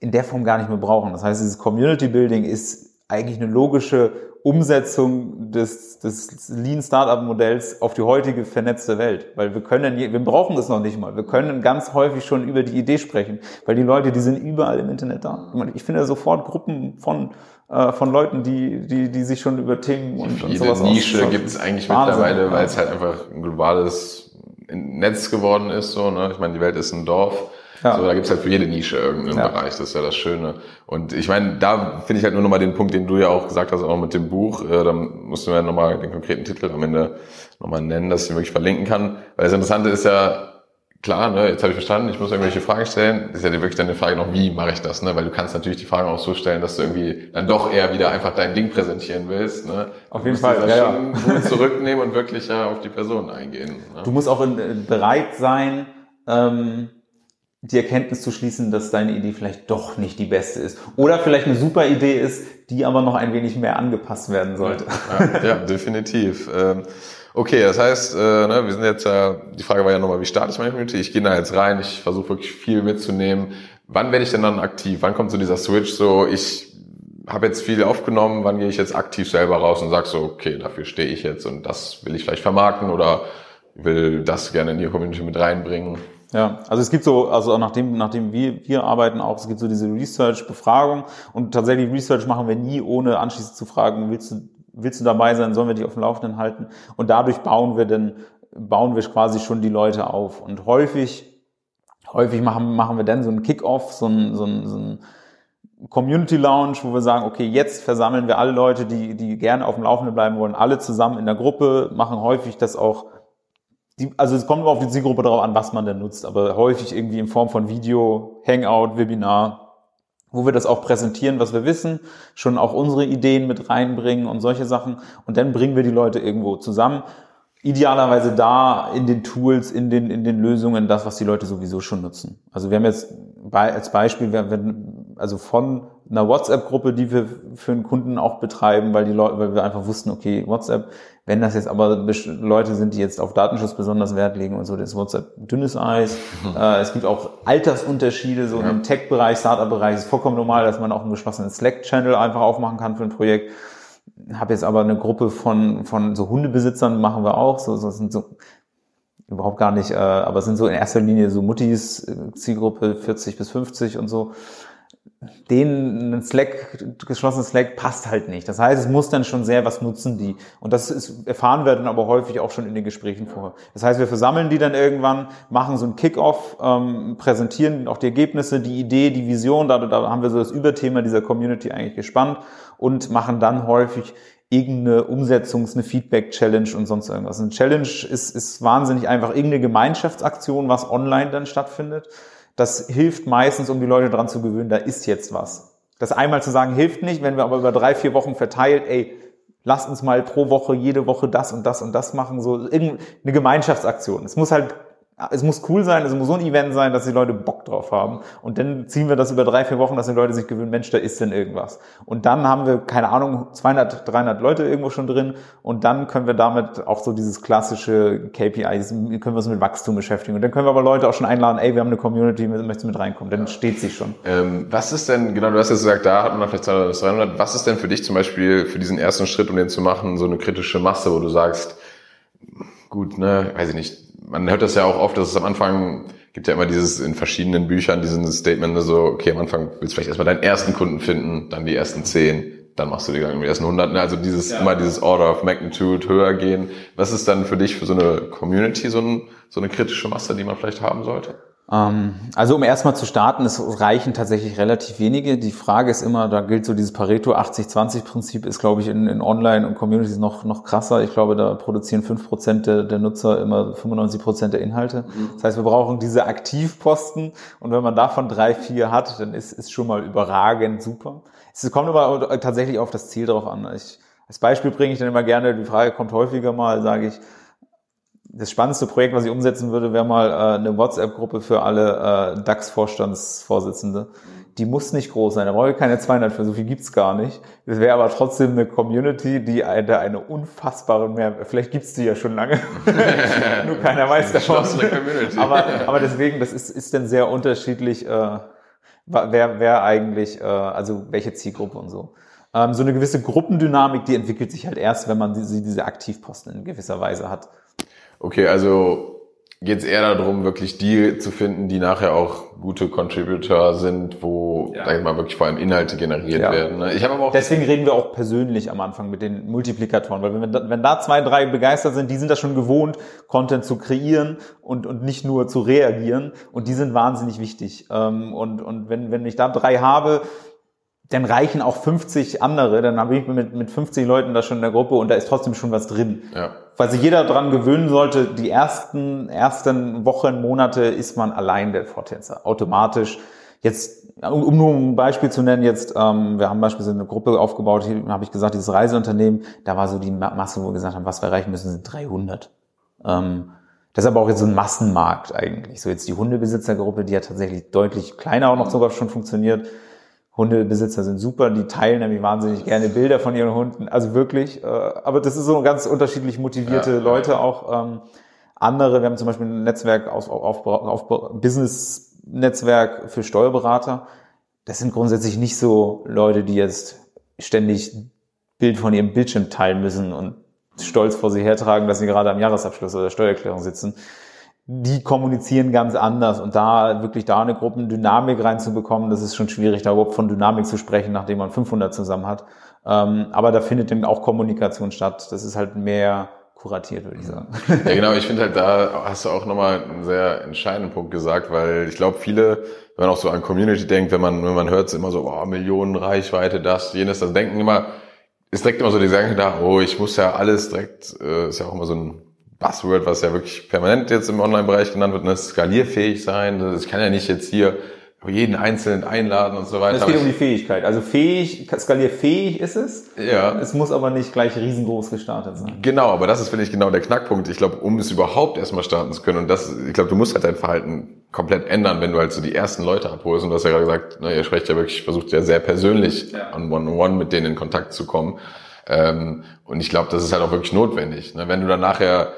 in der Form gar nicht mehr brauchen. Das heißt, dieses Community Building ist eigentlich eine logische Umsetzung des, des Lean Startup Modells auf die heutige vernetzte Welt. Weil wir können, wir brauchen das noch nicht mal. Wir können ganz häufig schon über die Idee sprechen, weil die Leute, die sind überall im Internet da. Ich finde sofort Gruppen von, äh, von Leuten, die, die, die sich schon über Themen und, und sowas Nische gibt es eigentlich Wahnsinn. mittlerweile, weil Ja. es halt einfach ein globales Netz geworden ist. So, ne? Ich meine, die Welt ist ein Dorf. Ja. So, da gibt's halt für jede Nische irgendeinen Ja. Bereich. Das ist ja das Schöne. Und ich meine, da finde ich halt nur nochmal den Punkt, den du ja auch gesagt hast, auch mit dem Buch. Äh, dann musst du mir nochmal den konkreten Titel am Ende nochmal nennen, dass ich ihn wirklich verlinken kann. Weil das Interessante ist ja, klar, ne, jetzt habe ich verstanden, ich muss irgendwelche Fragen stellen. Das ist ja wirklich dann die Frage noch, wie mache ich das? Ne? Weil du kannst natürlich die Fragen auch so stellen, dass du irgendwie dann doch eher wieder einfach dein Ding präsentieren willst. Ne? Auf jeden Fall, ja, gut zurücknehmen und wirklich ja auf die Person eingehen. Ne? Du musst auch äh, bereit sein, ähm, die Erkenntnis zu schließen, dass deine Idee vielleicht doch nicht die beste ist. Oder vielleicht eine super Idee ist, die aber noch ein wenig mehr angepasst werden sollte. Ja, ja definitiv. Okay, das heißt, äh, ne, wir sind jetzt ja, die Frage war ja nochmal, wie starte ich meine Community? Ich gehe da jetzt rein, ich versuche wirklich viel mitzunehmen. Wann werde ich denn dann aktiv? Wann kommt so dieser Switch so, ich habe jetzt viel aufgenommen, wann gehe ich jetzt aktiv selber raus und sag so, okay, dafür stehe ich jetzt und das will ich vielleicht vermarkten oder will das gerne in die Community mit reinbringen? Ja, also es gibt so, also nachdem, nachdem wir, wir arbeiten auch, es gibt so diese Research-Befragung und tatsächlich Research machen wir nie, ohne anschließend zu fragen, willst du, willst du dabei sein, sollen wir dich auf dem Laufenden halten? Und dadurch bauen wir dann, bauen wir quasi schon die Leute auf. Und häufig, häufig machen, machen wir dann so einen Kick-Off, so ein, so ein, so ein Community Lounge, wo wir sagen, okay, jetzt versammeln wir alle Leute, die, die gerne auf dem Laufenden bleiben wollen, alle zusammen in der Gruppe, machen häufig das auch die, also es kommt immer auf die Zielgruppe darauf an, was man denn nutzt, aber häufig irgendwie in Form von Video, Hangout, Webinar, wo wir das auch präsentieren, was wir wissen, schon auch unsere Ideen mit reinbringen und solche Sachen. Und dann bringen wir die Leute irgendwo zusammen. Idealerweise da in den Tools, in den, in den Lösungen, das, was die Leute sowieso schon nutzen. Also wir haben jetzt bei, als Beispiel, wir, wir, also von einer WhatsApp-Gruppe, die wir für einen Kunden auch betreiben, weil die Leute, weil wir einfach wussten, okay, WhatsApp wenn das jetzt aber Leute sind, die jetzt auf Datenschutz besonders Wert legen und so, das ist WhatsApp dünnes Eis. Mhm. Äh, es gibt auch Altersunterschiede, so ja. im Tech-Bereich, Startup-Bereich ist vollkommen normal, dass man auch einen geschlossenen Slack-Channel einfach aufmachen kann für ein Projekt. Habe jetzt aber eine Gruppe von, von so Hundebesitzern, machen wir auch, so, so sind so überhaupt gar nicht, äh, aber sind so in erster Linie so Muttis, äh, Zielgruppe 40 bis 50 und so den ein Slack, geschlossenes Slack passt halt nicht. Das heißt, es muss dann schon sehr, was nutzen die? Und das ist, erfahren wir dann aber häufig auch schon in den Gesprächen vorher. Das heißt, wir versammeln die dann irgendwann, machen so ein Kickoff, ähm, präsentieren auch die Ergebnisse, die Idee, die Vision, da, da haben wir so das Überthema dieser Community eigentlich gespannt und machen dann häufig irgendeine Umsetzungs-, eine Feedback-Challenge und sonst irgendwas. Eine Challenge ist, ist wahnsinnig einfach irgendeine Gemeinschaftsaktion, was online dann stattfindet das hilft meistens, um die Leute daran zu gewöhnen, da ist jetzt was. Das einmal zu sagen hilft nicht, wenn wir aber über drei, vier Wochen verteilt, ey, lasst uns mal pro Woche, jede Woche das und das und das machen, so irgendeine Gemeinschaftsaktion. Es muss halt es muss cool sein, es muss so ein Event sein, dass die Leute Bock drauf haben. Und dann ziehen wir das über drei, vier Wochen, dass die Leute sich gewöhnen, Mensch, da ist denn irgendwas. Und dann haben wir, keine Ahnung, 200, 300 Leute irgendwo schon drin. Und dann können wir damit auch so dieses klassische KPIs, können wir uns mit Wachstum beschäftigen. Und dann können wir aber Leute auch schon einladen, ey, wir haben eine Community, möchtest du mit reinkommen? Dann steht sie schon. Ähm, was ist denn, genau, du hast jetzt gesagt, da hat man vielleicht 200 bis 300. Was ist denn für dich zum Beispiel für diesen ersten Schritt, um den zu machen, so eine kritische Masse, wo du sagst, gut, ne, weiß ich nicht, man hört das ja auch oft, dass es am Anfang gibt ja immer dieses in verschiedenen Büchern diesen Statement so, okay, am Anfang willst du vielleicht erstmal deinen ersten Kunden finden, dann die ersten zehn, dann machst du die dann die ersten hundert. Ne? Also dieses ja. immer dieses Order of Magnitude höher gehen. Was ist dann für dich für so eine Community so, ein, so eine kritische Masse, die man vielleicht haben sollte? Ähm, also um erstmal zu starten, es reichen tatsächlich relativ wenige. Die Frage ist immer, da gilt so dieses Pareto 80-20-Prinzip, ist glaube ich in, in Online und Communities noch, noch krasser. Ich glaube, da produzieren 5% der, der Nutzer immer 95% der Inhalte. Mhm. Das heißt, wir brauchen diese Aktivposten und wenn man davon drei, vier hat, dann ist, ist schon mal überragend super. Es kommt aber tatsächlich auf das Ziel drauf an. Ich, als Beispiel bringe ich dann immer gerne, die Frage kommt häufiger mal, sage ich, das spannendste Projekt, was ich umsetzen würde, wäre mal äh, eine WhatsApp-Gruppe für alle äh, DAX-Vorstandsvorsitzende. Die muss nicht groß sein, da brauche ich keine 200 für, so viel gibt's gar nicht. Das wäre aber trotzdem eine Community, die eine, eine unfassbare Mehr, vielleicht gibt's die ja schon lange, nur keiner weiß davon. aber, aber deswegen, das ist, ist dann sehr unterschiedlich, äh, wer, wer eigentlich, äh, also welche Zielgruppe und so. Ähm, so eine gewisse Gruppendynamik, die entwickelt sich halt erst, wenn man diese, diese Aktivposten in gewisser Weise hat. Okay, also geht es eher darum, wirklich die zu finden, die nachher auch gute Contributor sind, wo, ja. sag ich mal, wirklich vor allem Inhalte generiert ja. werden. Ne? Ich habe aber auch Deswegen reden wir auch persönlich am Anfang mit den Multiplikatoren, weil wenn, da, wenn da zwei, drei begeistert sind, die sind das schon gewohnt, Content zu kreieren und, und nicht nur zu reagieren und die sind wahnsinnig wichtig. Ähm, und, und wenn, wenn ich da drei habe, dann reichen auch 50 andere, dann habe ich mit, mit 50 Leuten da schon in der Gruppe und da ist trotzdem schon was drin. Ja. Weil sich jeder dran gewöhnen sollte, die ersten, ersten Wochen, Monate ist man allein der Vortänzer. Automatisch. Jetzt, um nur ein Beispiel zu nennen, jetzt, ähm, wir haben beispielsweise eine Gruppe aufgebaut, hier habe ich gesagt, dieses Reiseunternehmen, da war so die Masse, wo wir gesagt haben, was wir erreichen müssen, sind 300. Ähm, Das ist aber auch jetzt so ein Massenmarkt eigentlich. So jetzt die Hundebesitzergruppe, die hat tatsächlich deutlich kleiner auch noch sogar schon funktioniert. Hundebesitzer sind super, die teilen nämlich wahnsinnig gerne Bilder von ihren Hunden. Also wirklich, äh, aber das ist so ganz unterschiedlich motivierte ja, Leute ja. auch. Ähm, andere, wir haben zum Beispiel ein Netzwerk auf, auf, auf, auf Business-Netzwerk für Steuerberater. Das sind grundsätzlich nicht so Leute, die jetzt ständig Bild von ihrem Bildschirm teilen müssen und stolz vor sich hertragen, dass sie gerade am Jahresabschluss oder Steuererklärung sitzen. Die kommunizieren ganz anders und da wirklich da eine Gruppendynamik reinzubekommen, das ist schon schwierig, da überhaupt von Dynamik zu sprechen, nachdem man 500 zusammen hat. Ähm, aber da findet eben auch Kommunikation statt. Das ist halt mehr kuratiert, würde ich sagen. Ja, genau. Ich finde halt, da hast du auch nochmal einen sehr entscheidenden Punkt gesagt, weil ich glaube, viele, wenn man auch so an Community denkt, wenn man, wenn man hört es immer so, oh, Millionen Reichweite, das, jenes, das denken immer, ist direkt immer so die Gedanke da, oh, ich muss ja alles direkt, äh, ist ja auch immer so ein Buzzword, was ja wirklich permanent jetzt im Online-Bereich genannt wird, ne, skalierfähig sein. Ich kann ja nicht jetzt hier jeden Einzelnen einladen und so weiter. Es geht um die Fähigkeit. Also fähig, skalierfähig ist es. Ja. Es muss aber nicht gleich riesengroß gestartet sein. Genau, aber das ist, finde ich, genau der Knackpunkt. Ich glaube, um es überhaupt erstmal starten zu können, und das, ich glaube, du musst halt dein Verhalten komplett ändern, wenn du halt so die ersten Leute abholst. Und du hast ja gerade gesagt, na, ihr sprecht ja wirklich, versucht ja sehr persönlich ja. an One-on-One mit denen in Kontakt zu kommen. Ähm, und ich glaube, das ist halt auch wirklich notwendig. Ne? Wenn du dann nachher,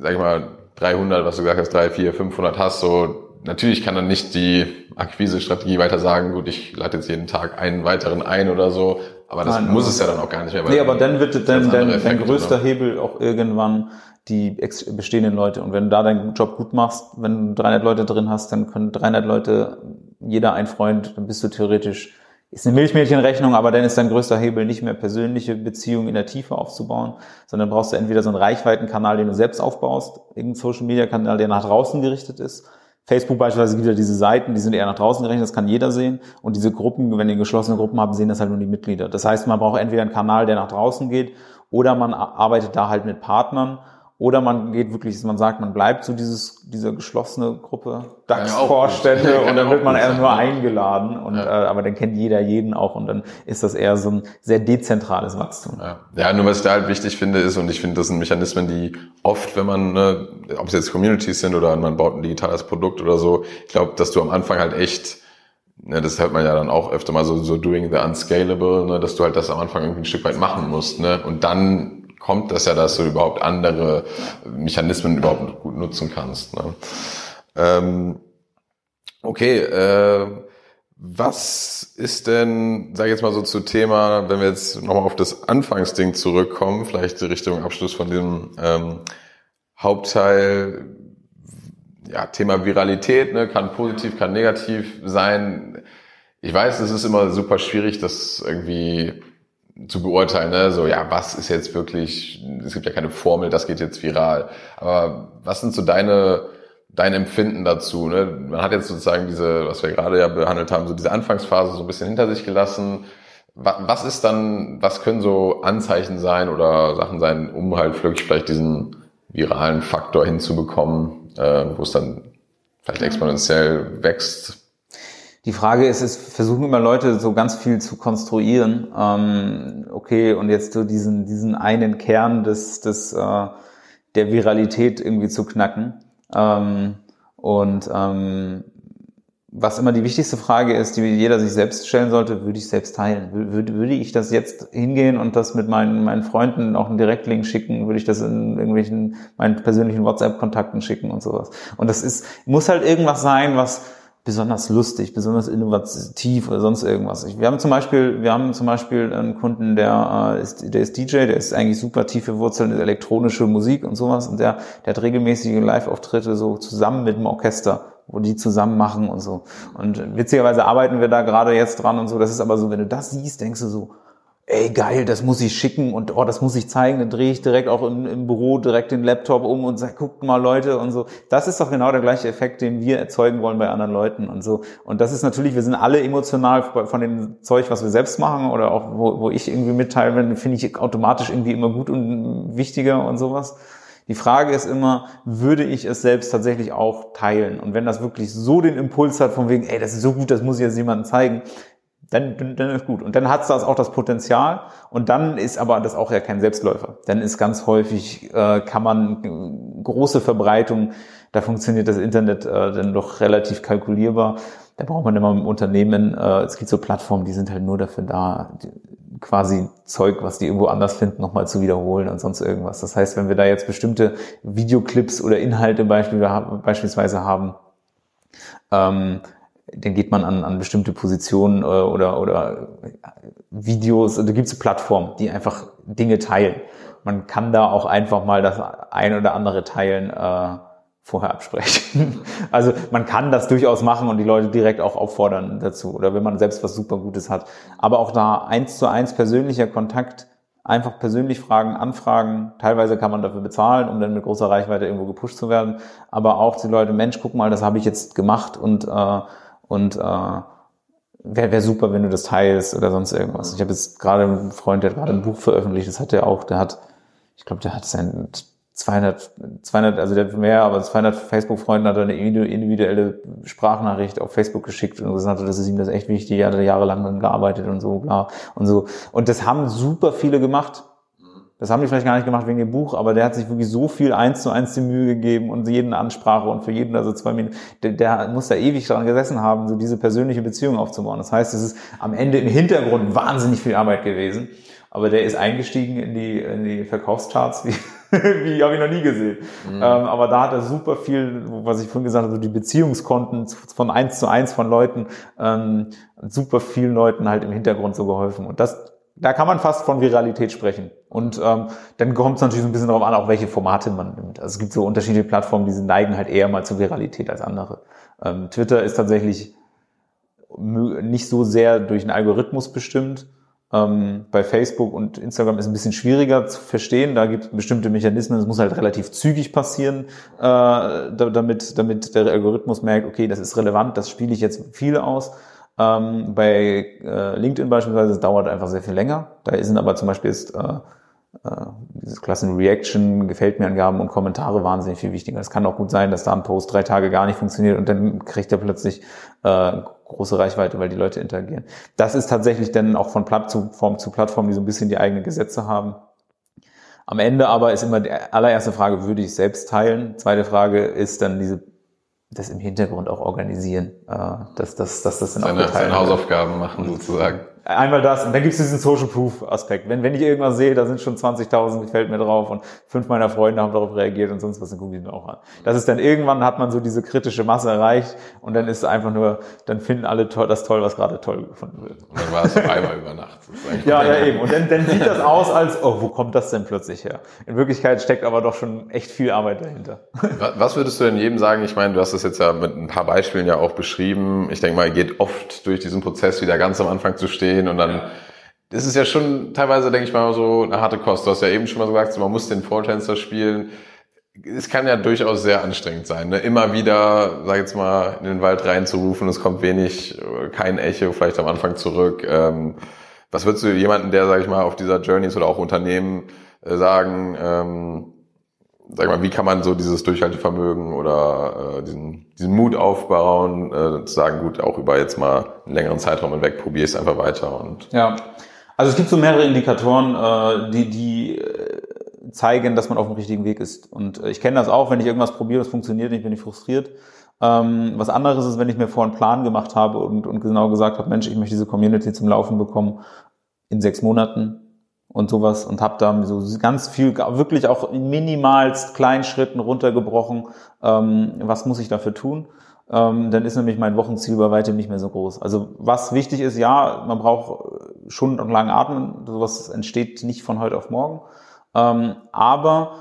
sag ich mal, 300, was du gesagt hast, 3, 4, 500 hast, so natürlich kann dann nicht die Akquise-Strategie weiter sagen, gut, ich lade jetzt jeden Tag einen weiteren ein oder so, aber das Nein, muss es ja dann auch gar nicht mehr. Nee, aber dann wird dann, dein, dein größter oder? Hebel auch irgendwann die bestehenden Leute. Und wenn du da deinen Job gut machst, wenn du 300 Leute drin hast, dann können 300 Leute, jeder ein Freund, dann bist du theoretisch, ist eine Milchmädchenrechnung, aber dann ist dein größter Hebel nicht mehr persönliche Beziehungen in der Tiefe aufzubauen, sondern brauchst du entweder so einen Reichweitenkanal, den du selbst aufbaust, irgendeinen Social-Media-Kanal, der nach draußen gerichtet ist, Facebook beispielsweise gibt ja diese Seiten, die sind eher nach draußen gerechnet, das kann jeder sehen. Und diese Gruppen, wenn ihr geschlossene Gruppen habt, sehen das halt nur die Mitglieder. Das heißt, man braucht entweder einen Kanal, der nach draußen geht, oder man arbeitet da halt mit Partnern oder man geht wirklich, man sagt, man bleibt so dieses, diese geschlossene Gruppe DAX-Vorstände ja, und dann wird man eher nur eingeladen und ja. äh, aber dann kennt jeder jeden auch und dann ist das eher so ein sehr dezentrales Wachstum. Ja, ja nur was ich da halt wichtig finde ist und ich finde, das sind Mechanismen, die oft, wenn man, ne, ob es jetzt Communities sind oder man baut ein digitales Produkt oder so, ich glaube, dass du am Anfang halt echt Ne, das hört man ja dann auch öfter mal so, so doing the unscalable, ne, dass du halt das am Anfang irgendwie ein Stück weit machen musst. Ne? Und dann kommt das ja, dass du überhaupt andere Mechanismen überhaupt gut nutzen kannst. Ne? Ähm, okay, äh, was ist denn, sag ich jetzt mal so zu Thema, wenn wir jetzt nochmal auf das Anfangsding zurückkommen, vielleicht Richtung Abschluss von dem ähm, Hauptteil, ja, Thema Viralität, ne, kann positiv, kann negativ sein. Ich weiß, es ist immer super schwierig, das irgendwie zu beurteilen, ne? so ja, was ist jetzt wirklich, es gibt ja keine Formel, das geht jetzt viral. Aber was sind so deine, dein Empfinden dazu? Ne? Man hat jetzt sozusagen diese, was wir gerade ja behandelt haben, so diese Anfangsphase so ein bisschen hinter sich gelassen. Was ist dann, was können so Anzeichen sein oder Sachen sein, um halt wirklich vielleicht diesen viralen Faktor hinzubekommen, äh, wo es dann vielleicht exponentiell wächst? Die Frage ist, es versuchen immer Leute so ganz viel zu konstruieren. Ähm, okay, und jetzt so diesen, diesen einen Kern des, des, äh, der Viralität irgendwie zu knacken. Ähm, und ähm, was immer die wichtigste Frage ist, die jeder sich selbst stellen sollte, würde ich selbst teilen? Würde, würde ich das jetzt hingehen und das mit meinen, meinen Freunden auch einen Direktlink schicken? Würde ich das in irgendwelchen meinen persönlichen WhatsApp-Kontakten schicken und sowas? Und das ist, muss halt irgendwas sein, was besonders lustig, besonders innovativ oder sonst irgendwas. Wir haben zum Beispiel, wir haben zum Beispiel einen Kunden, der äh, ist, der ist DJ, der ist eigentlich super tiefe Wurzeln in elektronische Musik und sowas und der, der hat regelmäßige Live-Auftritte so zusammen mit dem Orchester, wo die zusammen machen und so. Und witzigerweise arbeiten wir da gerade jetzt dran und so. Das ist aber so, wenn du das siehst, denkst du so, ey geil, das muss ich schicken und oh, das muss ich zeigen, dann drehe ich direkt auch in, im Büro direkt den Laptop um und sag, guckt mal Leute und so. Das ist doch genau der gleiche Effekt, den wir erzeugen wollen bei anderen Leuten und so. Und das ist natürlich, wir sind alle emotional von dem Zeug, was wir selbst machen oder auch wo, wo ich irgendwie mitteile, finde ich automatisch irgendwie immer gut und wichtiger und sowas. Die Frage ist immer, würde ich es selbst tatsächlich auch teilen? Und wenn das wirklich so den Impuls hat, von wegen, ey, das ist so gut, das muss ich jetzt jemandem zeigen, dann, dann ist gut. Und dann hat das auch das Potenzial. Und dann ist aber das auch ja kein Selbstläufer. Dann ist ganz häufig, äh, kann man äh, große Verbreitung, da funktioniert das Internet äh, dann doch relativ kalkulierbar. Da braucht man immer im Unternehmen, äh, es gibt so Plattformen, die sind halt nur dafür da, die, quasi Zeug, was die irgendwo anders finden, nochmal zu wiederholen und sonst irgendwas. Das heißt, wenn wir da jetzt bestimmte Videoclips oder Inhalte beispielsweise haben, ähm, dann geht man an, an bestimmte Positionen äh, oder, oder Videos, da gibt es Plattformen, die einfach Dinge teilen. Man kann da auch einfach mal das ein oder andere teilen äh, vorher absprechen. Also man kann das durchaus machen und die Leute direkt auch auffordern dazu oder wenn man selbst was super Gutes hat. Aber auch da eins zu eins persönlicher Kontakt, einfach persönlich fragen, anfragen. Teilweise kann man dafür bezahlen, um dann mit großer Reichweite irgendwo gepusht zu werden. Aber auch die Leute, Mensch, guck mal, das habe ich jetzt gemacht und äh, und äh, wäre wär super, wenn du das teilst oder sonst irgendwas. Ich habe jetzt gerade einen Freund, der gerade ein Buch veröffentlicht, das hat er auch, der hat, ich glaube, der hat sein 200, 200, also der hat mehr, aber 200 Facebook-Freunden hat er eine individuelle Sprachnachricht auf Facebook geschickt und gesagt, das ist ihm das echt wichtig, er hat jahrelang dann gearbeitet und so, bla, und so. Und das haben super viele gemacht. Das haben die vielleicht gar nicht gemacht wegen dem Buch, aber der hat sich wirklich so viel eins zu eins die Mühe gegeben und jeden Ansprache und für jeden also zwei Minuten. Der, der muss da ewig dran gesessen haben, so diese persönliche Beziehung aufzubauen. Das heißt, es ist am Ende im Hintergrund wahnsinnig viel Arbeit gewesen. Aber der ist eingestiegen in die, in die Verkaufscharts, wie, wie habe ich noch nie gesehen. Mhm. Ähm, aber da hat er super viel, was ich vorhin gesagt habe, so die Beziehungskonten von eins zu eins von Leuten, ähm, super vielen Leuten halt im Hintergrund so geholfen. Und das da kann man fast von Viralität sprechen. Und ähm, dann kommt es natürlich so ein bisschen darauf an, auch welche Formate man nimmt. Also es gibt so unterschiedliche Plattformen, die neigen halt eher mal zur Viralität als andere. Ähm, Twitter ist tatsächlich nicht so sehr durch einen Algorithmus bestimmt. Ähm, bei Facebook und Instagram ist ein bisschen schwieriger zu verstehen. Da gibt es bestimmte Mechanismen. Es muss halt relativ zügig passieren, äh, damit, damit der Algorithmus merkt, okay, das ist relevant, das spiele ich jetzt viel aus. Ähm, bei äh, LinkedIn beispielsweise, es dauert einfach sehr viel länger. Da sind aber zum Beispiel ist, äh, äh, dieses Klassen Reaction, gefällt mir Angaben und Kommentare wahnsinnig viel wichtiger. Es kann auch gut sein, dass da ein Post drei Tage gar nicht funktioniert und dann kriegt er plötzlich äh, große Reichweite, weil die Leute interagieren. Das ist tatsächlich dann auch von Plattform zu Plattform, die so ein bisschen die eigenen Gesetze haben. Am Ende aber ist immer die allererste Frage, würde ich selbst teilen? Zweite Frage ist dann diese das im Hintergrund auch organisieren, äh, dass, dass, dass das dann seine, seine Hausaufgaben machen sozusagen. Einmal das und dann gibt es diesen Social Proof Aspekt. Wenn, wenn ich irgendwas sehe, da sind schon 20.000 gefällt mir drauf und fünf meiner Freunde haben darauf reagiert und sonst was, dann gucke ich mir auch an. Das ist dann irgendwann hat man so diese kritische Masse erreicht und dann ist es einfach nur, dann finden alle toll, das toll, was gerade toll gefunden wird. Und dann war es auf einmal über Nacht. ja, ja, eben. Und dann, dann sieht das aus als, oh, wo kommt das denn plötzlich her? In Wirklichkeit steckt aber doch schon echt viel Arbeit dahinter. Was würdest du denn jedem sagen? Ich meine, du hast das jetzt ja mit ein paar Beispielen ja auch beschrieben. Ich denke mal, geht oft durch diesen Prozess wieder ganz am Anfang zu stehen und dann das ist ja schon teilweise, denke ich mal, so eine harte Kost. Du hast ja eben schon mal gesagt, man muss den Vortänzer spielen. Es kann ja durchaus sehr anstrengend sein, ne? immer wieder, sag ich jetzt mal, in den Wald reinzurufen, es kommt wenig, kein Echo vielleicht am Anfang zurück. Ähm, was würdest du jemanden, der, sag ich mal, auf dieser Journey ist oder auch Unternehmen äh, sagen, ähm, sag mal, wie kann man so dieses Durchhaltevermögen oder äh, diesen, diesen Mut aufbauen, äh, zu sagen, gut, auch über jetzt mal einen längeren Zeitraum hinweg probiere es einfach weiter und ja. Also es gibt so mehrere Indikatoren, äh, die, die äh, zeigen, dass man auf dem richtigen Weg ist. Und äh, ich kenne das auch, wenn ich irgendwas probiere, das funktioniert nicht, bin ich frustriert. Ähm, was anderes ist, wenn ich mir vorher einen Plan gemacht habe und, und genau gesagt habe, Mensch, ich möchte diese Community zum Laufen bekommen in sechs Monaten und sowas und habe da so ganz viel, wirklich auch in minimalst kleinen Schritten runtergebrochen, ähm, was muss ich dafür tun ähm, dann ist nämlich mein Wochenziel bei weitem nicht mehr so groß. Also was wichtig ist, ja, man braucht schon und lang atmen, sowas entsteht nicht von heute auf morgen. Ähm, aber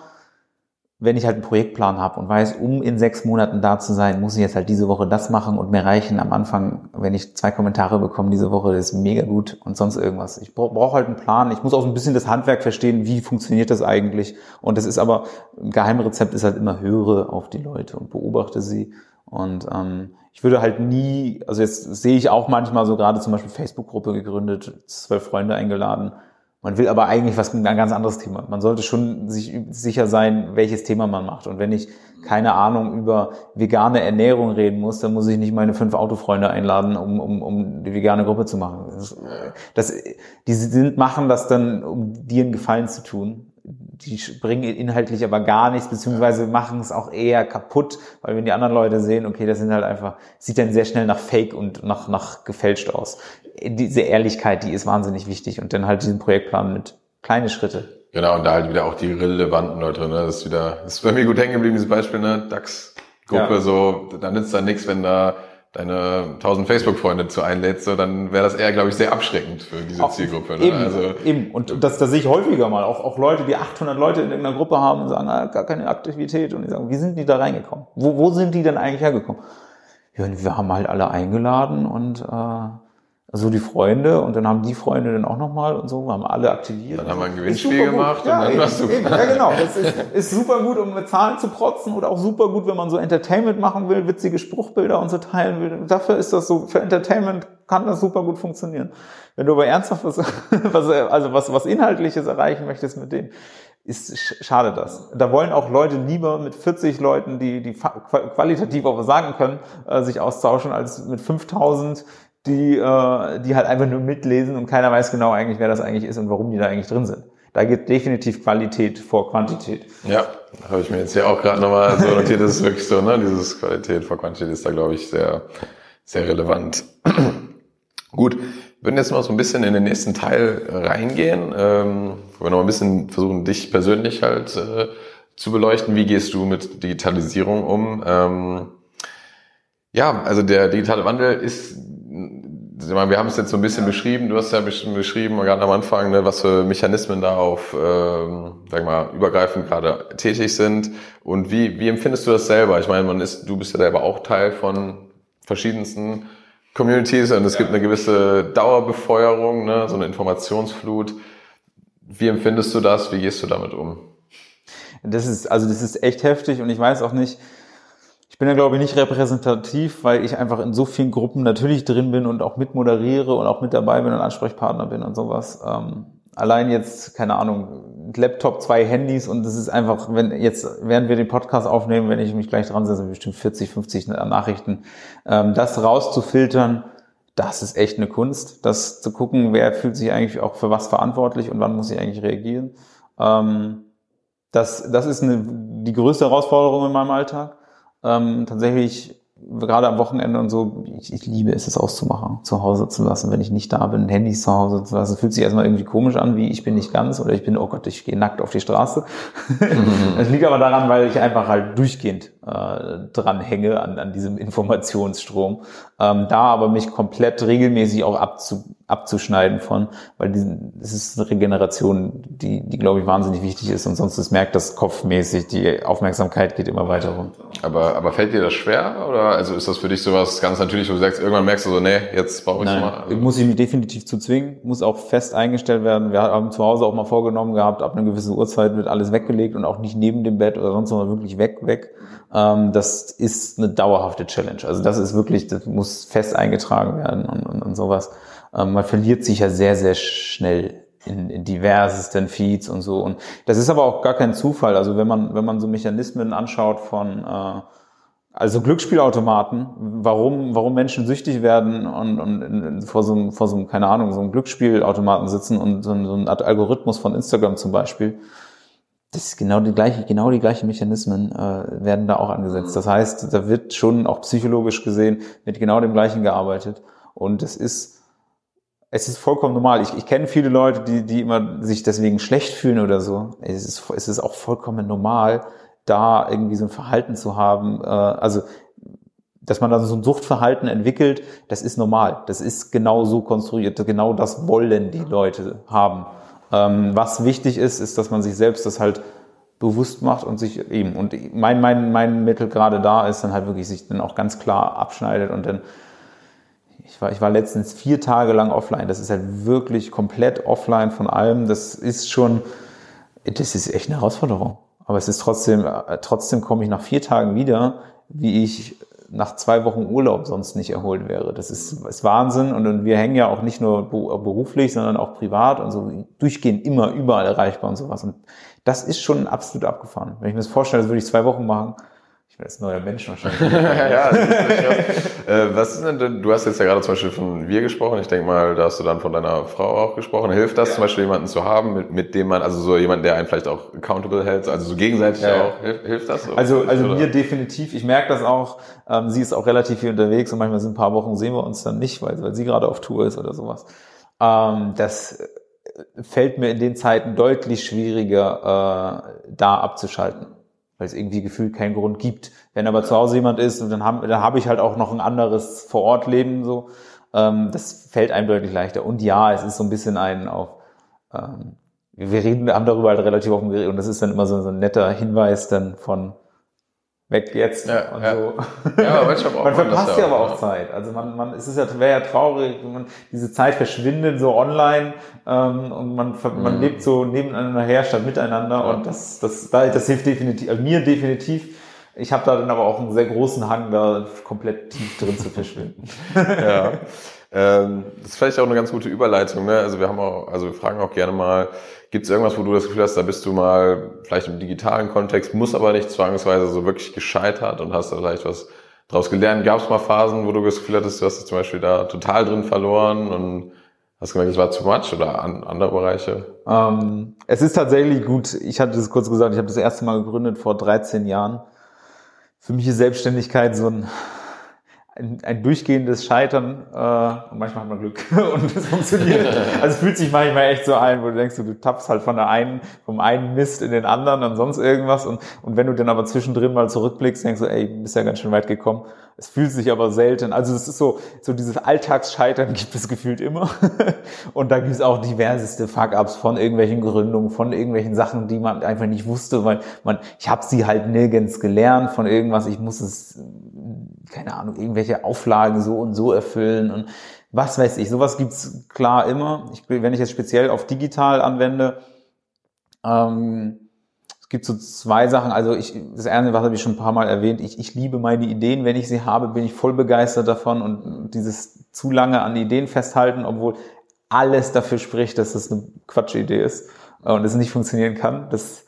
wenn ich halt einen Projektplan habe und weiß, um in sechs Monaten da zu sein, muss ich jetzt halt diese Woche das machen und mir reichen am Anfang, wenn ich zwei Kommentare bekomme diese Woche, das ist mega gut und sonst irgendwas. Ich brauche halt einen Plan. Ich muss auch so ein bisschen das Handwerk verstehen, wie funktioniert das eigentlich. Und das ist aber, ein Geheimrezept ist halt immer höre auf die Leute und beobachte sie und ähm, ich würde halt nie, also jetzt sehe ich auch manchmal so gerade zum Beispiel Facebook-Gruppe gegründet, zwölf Freunde eingeladen. Man will aber eigentlich was ein ganz anderes Thema. Man sollte schon sich sicher sein, welches Thema man macht. Und wenn ich keine Ahnung über vegane Ernährung reden muss, dann muss ich nicht meine fünf Autofreunde einladen, um, um, um die vegane Gruppe zu machen. Das, das, die sind, machen das dann, um dir einen Gefallen zu tun. Die bringen inhaltlich aber gar nichts, beziehungsweise machen es auch eher kaputt, weil wenn die anderen Leute sehen, okay, das sind halt einfach, sieht dann sehr schnell nach Fake und nach, nach gefälscht aus. Diese Ehrlichkeit, die ist wahnsinnig wichtig und dann halt diesen Projektplan mit kleine Schritte. Genau, und da halt wieder auch die relevanten Leute, ne? Das ist wieder, das ist bei mir gut hängen geblieben, dieses Beispiel, ne? DAX-Gruppe, ja. so, da nützt dann nichts, wenn da deine 1000 Facebook-Freunde zu einlädst, so, dann wäre das eher, glaube ich, sehr abschreckend für diese auch Zielgruppe. Ne? Eben, also, eben. Und das, das sehe ich häufiger mal. Auch, auch Leute, die 800 Leute in irgendeiner Gruppe haben und sagen, ah, gar keine Aktivität. Und die sagen, wie sind die da reingekommen? Wo, wo sind die denn eigentlich hergekommen? Ja, wir haben halt alle eingeladen und äh, so die Freunde und dann haben die Freunde dann auch nochmal und so, haben alle aktiviert. Dann haben wir ein Gewinnspiel gemacht ja, und dann warst du. Ja, genau. Das ist, ist super gut, um mit Zahlen zu protzen oder auch super gut, wenn man so Entertainment machen will, witzige Spruchbilder und so teilen will. Dafür ist das so, für Entertainment kann das super gut funktionieren. Wenn du aber ernsthaft was, was also was, was Inhaltliches erreichen möchtest mit denen, ist schade das. Da wollen auch Leute lieber mit 40 Leuten, die, die qualitativ auch was sagen können, äh, sich austauschen, als mit 5000 die, äh, die halt einfach nur mitlesen und keiner weiß genau eigentlich, wer das eigentlich ist und warum die da eigentlich drin sind. Da geht definitiv Qualität vor Quantität. Ja, habe ich mir jetzt hier auch gerade nochmal so notiert, das ist wirklich so, ne? Dieses Qualität vor Quantität ist da, glaube ich, sehr, sehr relevant. Gut, wir würden jetzt mal so ein bisschen in den nächsten Teil reingehen, ähm, wo wir noch ein bisschen versuchen, dich persönlich halt äh, zu beleuchten. Wie gehst du mit Digitalisierung um? Ähm, ja, also der digitale Wandel ist wir haben es jetzt so ein bisschen ja. beschrieben, du hast ja beschrieben, gerade am Anfang, ne, was für Mechanismen da auf, ähm, sag mal, übergreifend gerade tätig sind. Und wie, wie empfindest du das selber? Ich meine, man ist, du bist ja selber auch Teil von verschiedensten Communities und es ja. gibt eine gewisse Dauerbefeuerung, ne, so eine Informationsflut. Wie empfindest du das? Wie gehst du damit um? Das ist, also das ist echt heftig und ich weiß auch nicht, ich bin ja, glaube ich, nicht repräsentativ, weil ich einfach in so vielen Gruppen natürlich drin bin und auch mitmoderiere und auch mit dabei bin und Ansprechpartner bin und sowas. Ähm, allein jetzt, keine Ahnung, Laptop, zwei Handys und das ist einfach, wenn jetzt, während wir den Podcast aufnehmen, wenn ich mich gleich dran setze, bestimmt 40, 50 Nachrichten, ähm, das rauszufiltern, das ist echt eine Kunst, das zu gucken, wer fühlt sich eigentlich auch für was verantwortlich und wann muss ich eigentlich reagieren. Ähm, das, das ist eine, die größte Herausforderung in meinem Alltag ähm, tatsächlich gerade am Wochenende und so, ich, ich liebe es, es auszumachen, zu Hause zu lassen, wenn ich nicht da bin, Handys zu Hause zu lassen. Fühlt sich erstmal irgendwie komisch an, wie ich bin nicht ganz oder ich bin, oh Gott, ich gehe nackt auf die Straße. Das liegt aber daran, weil ich einfach halt durchgehend äh, dran hänge an, an diesem Informationsstrom. Ähm, da aber mich komplett regelmäßig auch abzu, abzuschneiden von, weil das ist eine Regeneration, die, die glaube ich wahnsinnig wichtig ist und sonst ist, merkt das kopfmäßig, die Aufmerksamkeit geht immer weiter runter. Aber, aber fällt dir das schwer oder also ist das für dich sowas ganz natürlich, wo du sagst, irgendwann merkst du so, nee, jetzt brauche ich Nein, mal. Also muss ich mich definitiv zu zwingen, muss auch fest eingestellt werden. Wir haben zu Hause auch mal vorgenommen gehabt, ab einer gewissen Uhrzeit wird alles weggelegt und auch nicht neben dem Bett oder sonst, sondern wirklich weg, weg. Ähm, das ist eine dauerhafte Challenge. Also das ist wirklich, das muss fest eingetragen werden und, und, und sowas. Ähm, man verliert sich ja sehr, sehr schnell in, in diversesten Feeds und so. Und das ist aber auch gar kein Zufall. Also wenn man, wenn man so Mechanismen anschaut von äh, also Glücksspielautomaten, warum, warum Menschen süchtig werden und, und vor, so einem, vor so einem, keine Ahnung, so einem Glücksspielautomaten sitzen und so, so ein Algorithmus von Instagram zum Beispiel, das ist genau die gleiche, genau die gleichen Mechanismen äh, werden da auch angesetzt. Das heißt, da wird schon auch psychologisch gesehen mit genau dem gleichen gearbeitet. Und es ist, es ist vollkommen normal. Ich, ich kenne viele Leute, die, die immer sich deswegen schlecht fühlen oder so. Es ist, es ist auch vollkommen normal, da irgendwie so ein Verhalten zu haben. Äh, also dass man da so ein Suchtverhalten entwickelt, das ist normal. Das ist genau so konstruiert. Genau das wollen die Leute haben. Ähm, was wichtig ist, ist, dass man sich selbst das halt bewusst macht und sich eben, und mein, mein, mein Mittel gerade da ist dann halt wirklich sich dann auch ganz klar abschneidet und dann, ich war, ich war letztens vier Tage lang offline. Das ist halt wirklich komplett offline von allem. Das ist schon, das ist echt eine Herausforderung. Aber es ist trotzdem, trotzdem komme ich nach vier Tagen wieder, wie ich nach zwei Wochen Urlaub sonst nicht erholt wäre. Das ist, ist Wahnsinn und, und wir hängen ja auch nicht nur beruflich, sondern auch privat und so durchgehend immer überall erreichbar und sowas. Und das ist schon absolut abgefahren. Wenn ich mir das vorstelle, das würde ich zwei Wochen machen, ich bin jetzt neuer Mensch wahrscheinlich. ja, äh, was ist denn, du hast jetzt ja gerade zum Beispiel von wir gesprochen. Ich denke mal, da hast du dann von deiner Frau auch gesprochen. Hilft das ja. zum Beispiel jemanden zu haben, mit, mit dem man, also so jemand, der einen vielleicht auch accountable hält, also so gegenseitig ja. auch, hilft, hilft das? Also, also mir definitiv. Ich merke das auch. Ähm, sie ist auch relativ viel unterwegs und manchmal sind ein paar Wochen sehen wir uns dann nicht, weil, weil sie gerade auf Tour ist oder sowas. Ähm, das fällt mir in den Zeiten deutlich schwieriger, äh, da abzuschalten weil es irgendwie gefühlt keinen Grund gibt. Wenn aber zu Hause jemand ist, dann habe dann hab ich halt auch noch ein anderes Vorortleben so. Ähm, das fällt einem deutlich leichter. Und ja, es ist so ein bisschen ein auf, ähm, wir reden, haben darüber halt relativ offen geredet und das ist dann immer so, so ein netter Hinweis dann von, weg jetzt ja, und ja. so. Ja, aber manchmal man verpasst ja aber auch Zeit. Also man, man, es ist ja, wäre ja traurig, wenn man diese Zeit verschwindet so online ähm, und man, mhm. man lebt so nebeneinander her statt miteinander ja. und das, das, das hilft definitiv, also mir definitiv. Ich habe da dann aber auch einen sehr großen Hang, da komplett tief drin zu verschwinden. ja. Ähm, das ist vielleicht auch eine ganz gute Überleitung. Ne? Also wir haben auch, also wir fragen auch gerne mal, gibt es irgendwas, wo du das Gefühl hast, da bist du mal vielleicht im digitalen Kontext, muss aber nicht zwangsweise so wirklich gescheitert und hast da vielleicht was draus gelernt? Gab es mal Phasen, wo du das Gefühl hattest, du hast zum Beispiel da total drin verloren und hast gemerkt, es war zu much oder an, andere Bereiche? Ähm, es ist tatsächlich gut. Ich hatte das kurz gesagt, ich habe das erste Mal gegründet vor 13 Jahren. Für mich ist Selbstständigkeit so ein ein, ein durchgehendes Scheitern äh, und manchmal hat man Glück und es funktioniert. Also es fühlt sich manchmal echt so ein, wo du denkst, du tappst halt von der einen, vom einen Mist in den anderen und sonst irgendwas und, und wenn du dann aber zwischendrin mal zurückblickst, denkst du, ey, bist ja ganz schön weit gekommen. Es fühlt sich aber selten. Also es ist so, so dieses Alltagsscheitern gibt es gefühlt immer. und da gibt es auch diverseste Fuck-Ups von irgendwelchen Gründungen, von irgendwelchen Sachen, die man einfach nicht wusste, weil man, ich habe sie halt nirgends gelernt von irgendwas, ich muss es keine Ahnung, irgendwelche Auflagen so und so erfüllen und was weiß ich. Sowas gibt's klar immer. Ich, wenn ich jetzt speziell auf digital anwende, ähm, es gibt so zwei Sachen. Also ich, das eine, was habe ich schon ein paar Mal erwähnt, ich, ich liebe meine Ideen. Wenn ich sie habe, bin ich voll begeistert davon und dieses zu lange an Ideen festhalten, obwohl alles dafür spricht, dass das eine Quatschidee ist und es nicht funktionieren kann. Das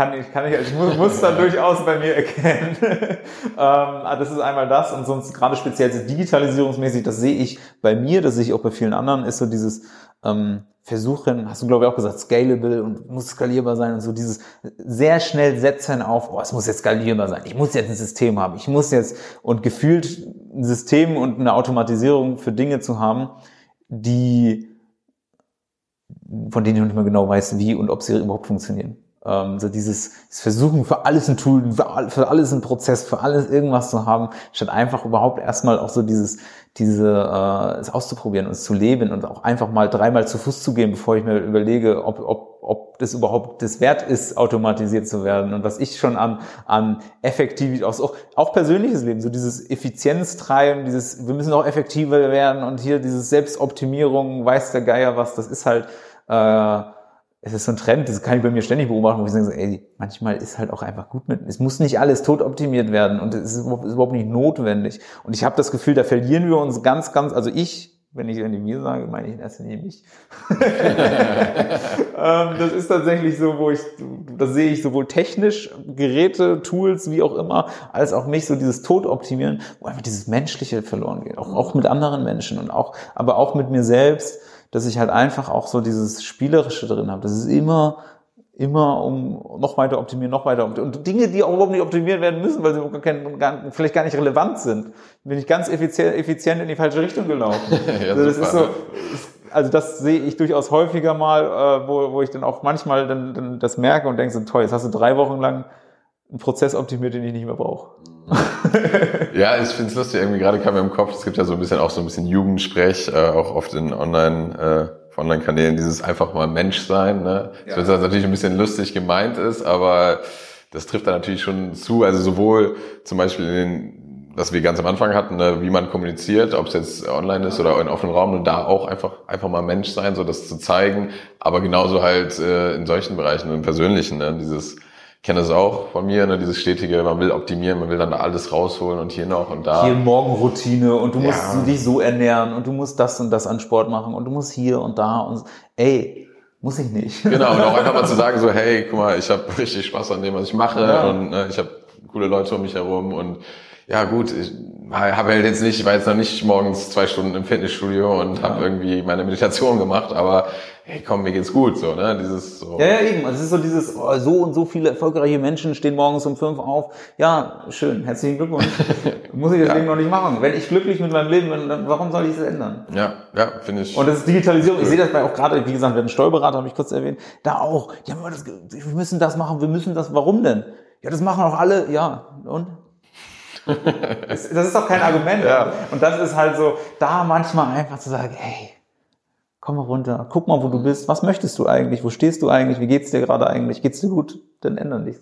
kann ich, kann ich als Muster durchaus bei mir erkennen. ähm, ah, das ist einmal das und sonst gerade speziell digitalisierungsmäßig, das sehe ich bei mir, das sehe ich auch bei vielen anderen, ist so dieses ähm, Versuchen, hast du glaube ich auch gesagt, scalable und muss skalierbar sein und so dieses sehr schnell setzen auf, oh, es muss jetzt skalierbar sein, ich muss jetzt ein System haben, ich muss jetzt und gefühlt ein System und eine Automatisierung für Dinge zu haben, die von denen ich noch nicht mehr genau weiß, wie und ob sie überhaupt funktionieren. Ähm, so dieses, Versuchen für alles ein Tool, für alles ein Prozess, für alles irgendwas zu haben, statt einfach überhaupt erstmal auch so dieses, diese, äh, es auszuprobieren und es zu leben und auch einfach mal dreimal zu Fuß zu gehen, bevor ich mir überlege, ob, ob, ob das überhaupt das wert ist, automatisiert zu werden. Und was ich schon an, an effektiv, auch, auch persönliches Leben, so dieses Effizienztreiben, dieses, wir müssen auch effektiver werden und hier dieses Selbstoptimierung, weiß der Geier was, das ist halt, äh, es ist so ein Trend, das kann ich bei mir ständig beobachten, wo ich sage, ey, manchmal ist halt auch einfach gut mit, es muss nicht alles tot optimiert werden und es ist überhaupt nicht notwendig. Und ich habe das Gefühl, da verlieren wir uns ganz, ganz, also ich, wenn ich ich mir sage, meine ich in erster Linie mich. ähm, das ist tatsächlich so, wo ich, das sehe ich sowohl technisch, Geräte, Tools, wie auch immer, als auch mich, so dieses Totoptimieren, wo einfach dieses Menschliche verloren geht. Auch, auch mit anderen Menschen und auch, aber auch mit mir selbst dass ich halt einfach auch so dieses Spielerische drin habe. Das ist immer, immer um noch weiter optimieren, noch weiter optimieren. Und Dinge, die auch überhaupt nicht optimiert werden müssen, weil sie gar, vielleicht gar nicht relevant sind, bin ich ganz effizient, effizient in die falsche Richtung gelaufen. ja, also das ist so, also das sehe ich durchaus häufiger mal, äh, wo, wo ich dann auch manchmal dann, dann das merke und denke so, toll, jetzt hast du drei Wochen lang einen Prozess optimiert, den ich nicht mehr brauche. Ja, ich finde es lustig, irgendwie gerade kam mir im Kopf, es gibt ja so ein bisschen auch so ein bisschen Jugendsprech, äh, auch oft in Online, äh, Online-Kanälen, dieses einfach mal Mensch sein, ne? Ja. Das natürlich ein bisschen lustig gemeint ist, aber das trifft da natürlich schon zu, also sowohl zum Beispiel in den was wir ganz am Anfang hatten, ne, wie man kommuniziert, ob es jetzt online ist oder in offenen Raum, und da auch einfach einfach mal Mensch sein, so das zu zeigen, aber genauso halt äh, in solchen Bereichen, im Persönlichen, ne, dieses kenne es auch von mir, ne, dieses stetige, man will optimieren, man will dann alles rausholen und hier noch und da. Hier Morgenroutine und du musst ja. dich so ernähren und du musst das und das an Sport machen und du musst hier und da und ey, muss ich nicht. Genau, und auch einfach mal zu sagen so, hey, guck mal, ich habe richtig Spaß an dem, was ich mache ja. und ne, ich habe coole Leute um mich herum und ja gut, ich habe halt jetzt nicht, ich war jetzt noch nicht morgens zwei Stunden im Fitnessstudio und ja. habe irgendwie meine Meditation gemacht, aber hey komm, mir geht's gut, so, ne? Dieses so. Ja, ja, eben. Also es ist so dieses, oh, so und so viele erfolgreiche Menschen stehen morgens um fünf auf. Ja, schön, herzlichen Glückwunsch. Muss ich deswegen ja. noch nicht machen. Wenn ich glücklich mit meinem Leben bin, dann warum soll ich es ändern? Ja, ja, finde ich. Und das ist Digitalisierung. Cool. Ich sehe das bei auch gerade, wie gesagt, wir haben einen Steuerberater, habe ich kurz erwähnt, da auch. Ja, wir müssen das machen, wir müssen das, warum denn? Ja, das machen auch alle, ja, und? das ist doch kein Argument. Ja. Und das ist halt so, da manchmal einfach zu sagen, hey, komm mal runter, guck mal, wo du bist, was möchtest du eigentlich, wo stehst du eigentlich, wie geht's dir gerade eigentlich, geht's dir gut, dann ändern dich.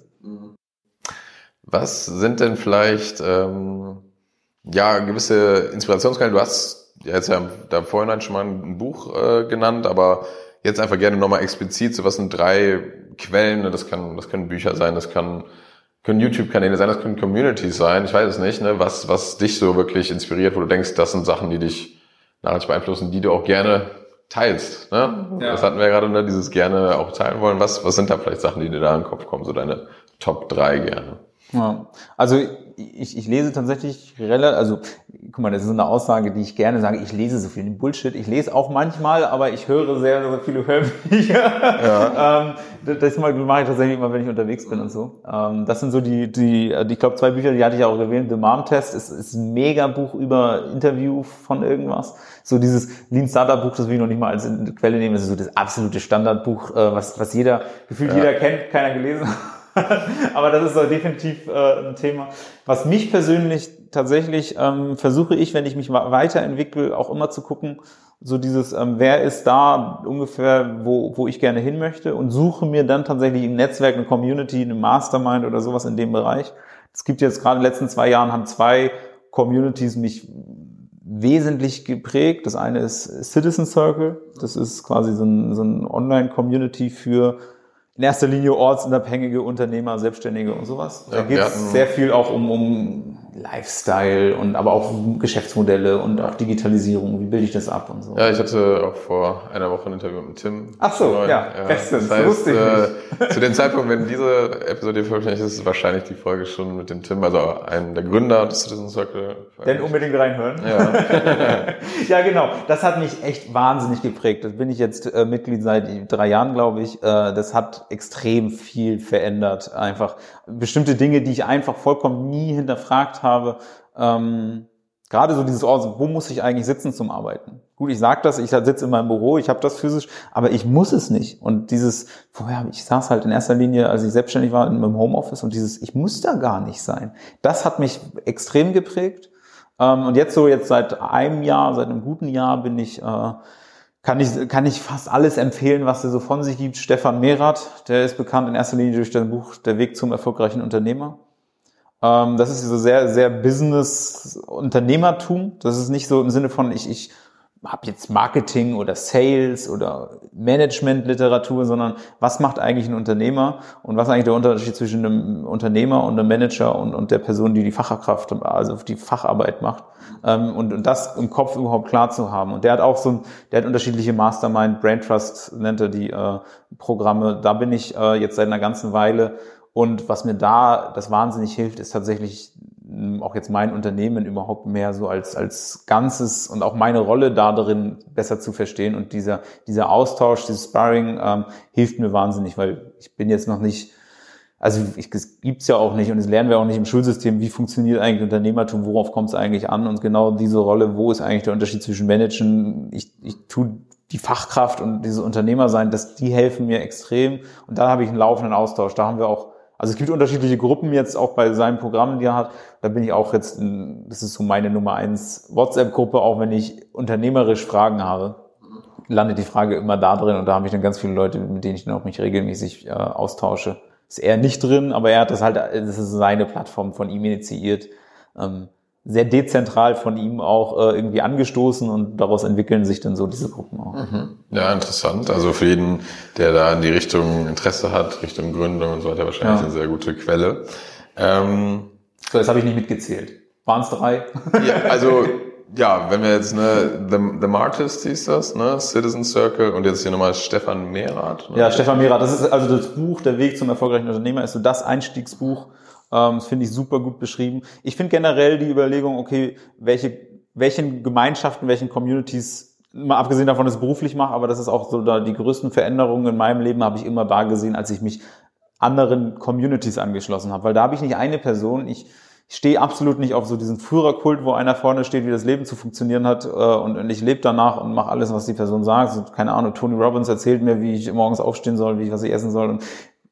Was sind denn vielleicht ähm, ja gewisse Inspirationsquellen? Du hast jetzt ja da vorhin schon mal ein Buch äh, genannt, aber jetzt einfach gerne nochmal explizit, so was sind drei Quellen, das kann, das können Bücher sein, das kann können YouTube-Kanäle sein, das können Communities sein, ich weiß es nicht, ne? was, was dich so wirklich inspiriert, wo du denkst, das sind Sachen, die dich nachhaltig beeinflussen, die du auch gerne teilst. Ne? Ja. Das hatten wir ja gerade, ne? dieses gerne auch teilen wollen. Was, was sind da vielleicht Sachen, die dir da in den Kopf kommen, so deine Top 3 gerne? Ja. Also ich, ich lese tatsächlich relativ, also guck mal, das ist so eine Aussage, die ich gerne sage, ich lese so viel Bullshit. Ich lese auch manchmal, aber ich höre sehr, sehr viele Hörbücher. Ja. ähm, das mache ich tatsächlich immer, wenn ich unterwegs bin und so. Ähm, das sind so die, die, ich glaube, zwei Bücher, die hatte ich auch erwähnt. The Mom Test ist, ist ein mega Buch über Interview von irgendwas. So dieses Lean Startup Buch, das will ich noch nicht mal als Quelle nehmen. Das ist so das absolute Standardbuch, äh, was, was jeder, gefühlt ja. jeder kennt, keiner gelesen hat. Aber das ist so definitiv äh, ein Thema. Was mich persönlich tatsächlich ähm, versuche ich, wenn ich mich weiterentwickle, auch immer zu gucken, so dieses, ähm, wer ist da ungefähr, wo, wo ich gerne hin möchte und suche mir dann tatsächlich im Netzwerk eine Community, eine Mastermind oder sowas in dem Bereich. Es gibt jetzt gerade in den letzten zwei Jahren haben zwei Communities mich wesentlich geprägt. Das eine ist Citizen Circle. Das ist quasi so ein, so ein Online-Community für in erster Linie ortsunabhängige Unternehmer, Selbstständige und sowas. Da ja, geht es sehr viel auch um, um Lifestyle und aber auch Geschäftsmodelle und auch Digitalisierung. Wie bilde ich das ab und so? Ja, ich hatte auch vor einer Woche ein Interview mit Tim. Ach so, ja, ja, bestens. Das heißt, äh, zu dem Zeitpunkt, wenn diese Episode veröffentlicht ist, ist wahrscheinlich die Folge schon mit dem Tim, also einem der Gründer des Citizen Circle. Denn unbedingt reinhören. Ja. ja, genau. Das hat mich echt wahnsinnig geprägt. Das bin ich jetzt äh, Mitglied seit drei Jahren, glaube ich. Äh, das hat extrem viel verändert. Einfach bestimmte Dinge, die ich einfach vollkommen nie hinterfragt habe. Ähm, gerade so dieses, oh, wo muss ich eigentlich sitzen zum Arbeiten? Gut, ich sage das, ich sitze in meinem Büro, ich habe das physisch, aber ich muss es nicht. Und dieses, vorher, ich saß halt in erster Linie, als ich selbstständig war, in meinem Homeoffice und dieses, ich muss da gar nicht sein. Das hat mich extrem geprägt. Ähm, und jetzt so, jetzt seit einem Jahr, seit einem guten Jahr bin ich äh, kann ich, kann ich fast alles empfehlen, was er so von sich gibt. Stefan Mehrath, der ist bekannt in erster Linie durch sein Buch Der Weg zum erfolgreichen Unternehmer. Ähm, das ist so sehr, sehr Business-Unternehmertum. Das ist nicht so im Sinne von, ich, ich habe jetzt Marketing oder Sales oder Management-Literatur, sondern was macht eigentlich ein Unternehmer und was ist eigentlich der Unterschied zwischen einem Unternehmer und einem Manager und, und der Person, die die Fachkraft, also die Facharbeit macht ähm, und, und das im Kopf überhaupt klar zu haben. Und der hat auch so, der hat unterschiedliche Mastermind, Brain Trust nennt er die äh, Programme. Da bin ich äh, jetzt seit einer ganzen Weile und was mir da das wahnsinnig hilft, ist tatsächlich auch jetzt mein Unternehmen überhaupt mehr so als, als Ganzes und auch meine Rolle da drin besser zu verstehen. Und dieser, dieser Austausch, dieses Sparring ähm, hilft mir wahnsinnig, weil ich bin jetzt noch nicht, also ich, es gibt's ja auch nicht und es lernen wir auch nicht im Schulsystem, wie funktioniert eigentlich Unternehmertum, worauf kommt es eigentlich an? Und genau diese Rolle, wo ist eigentlich der Unterschied zwischen Managen, ich, ich tue die Fachkraft und diese Unternehmer sein, dass die helfen mir extrem. Und da habe ich einen laufenden Austausch, da haben wir auch also es gibt unterschiedliche Gruppen jetzt auch bei seinen Programmen, die er hat. Da bin ich auch jetzt, das ist so meine Nummer eins WhatsApp-Gruppe, auch wenn ich unternehmerisch Fragen habe, landet die Frage immer da drin und da habe ich dann ganz viele Leute, mit denen ich dann auch mich regelmäßig äh, austausche. Ist er nicht drin, aber er hat das halt, das ist seine Plattform von ihm initiiert. Ähm, sehr dezentral von ihm auch äh, irgendwie angestoßen und daraus entwickeln sich dann so diese Gruppen auch. Mhm. Ja, interessant. Also für jeden, der da in die Richtung Interesse hat, Richtung Gründung und so weiter, wahrscheinlich ja. eine sehr gute Quelle. Ähm, so, das habe ich nicht mitgezählt. Waren es drei? Ja, also ja, wenn wir jetzt ne, The, The Martist hieß das, ne, Citizen Circle und jetzt hier nochmal Stefan Mehrath. Ne? Ja, Stefan Mehrath, das ist also das Buch, der Weg zum erfolgreichen Unternehmer, ist so das Einstiegsbuch. Ähm, das finde ich super gut beschrieben. Ich finde generell die Überlegung, okay, welche, welchen Gemeinschaften, welchen Communities, mal abgesehen davon, dass ich beruflich mache, aber das ist auch so da die größten Veränderungen in meinem Leben habe ich immer da gesehen, als ich mich anderen Communities angeschlossen habe, weil da habe ich nicht eine Person, ich ich stehe absolut nicht auf so diesen Führerkult, wo einer vorne steht, wie das Leben zu funktionieren hat äh, und, und ich lebe danach und mache alles, was die Person sagt. So, keine Ahnung, Tony Robbins erzählt mir, wie ich morgens aufstehen soll, wie ich was ich essen soll und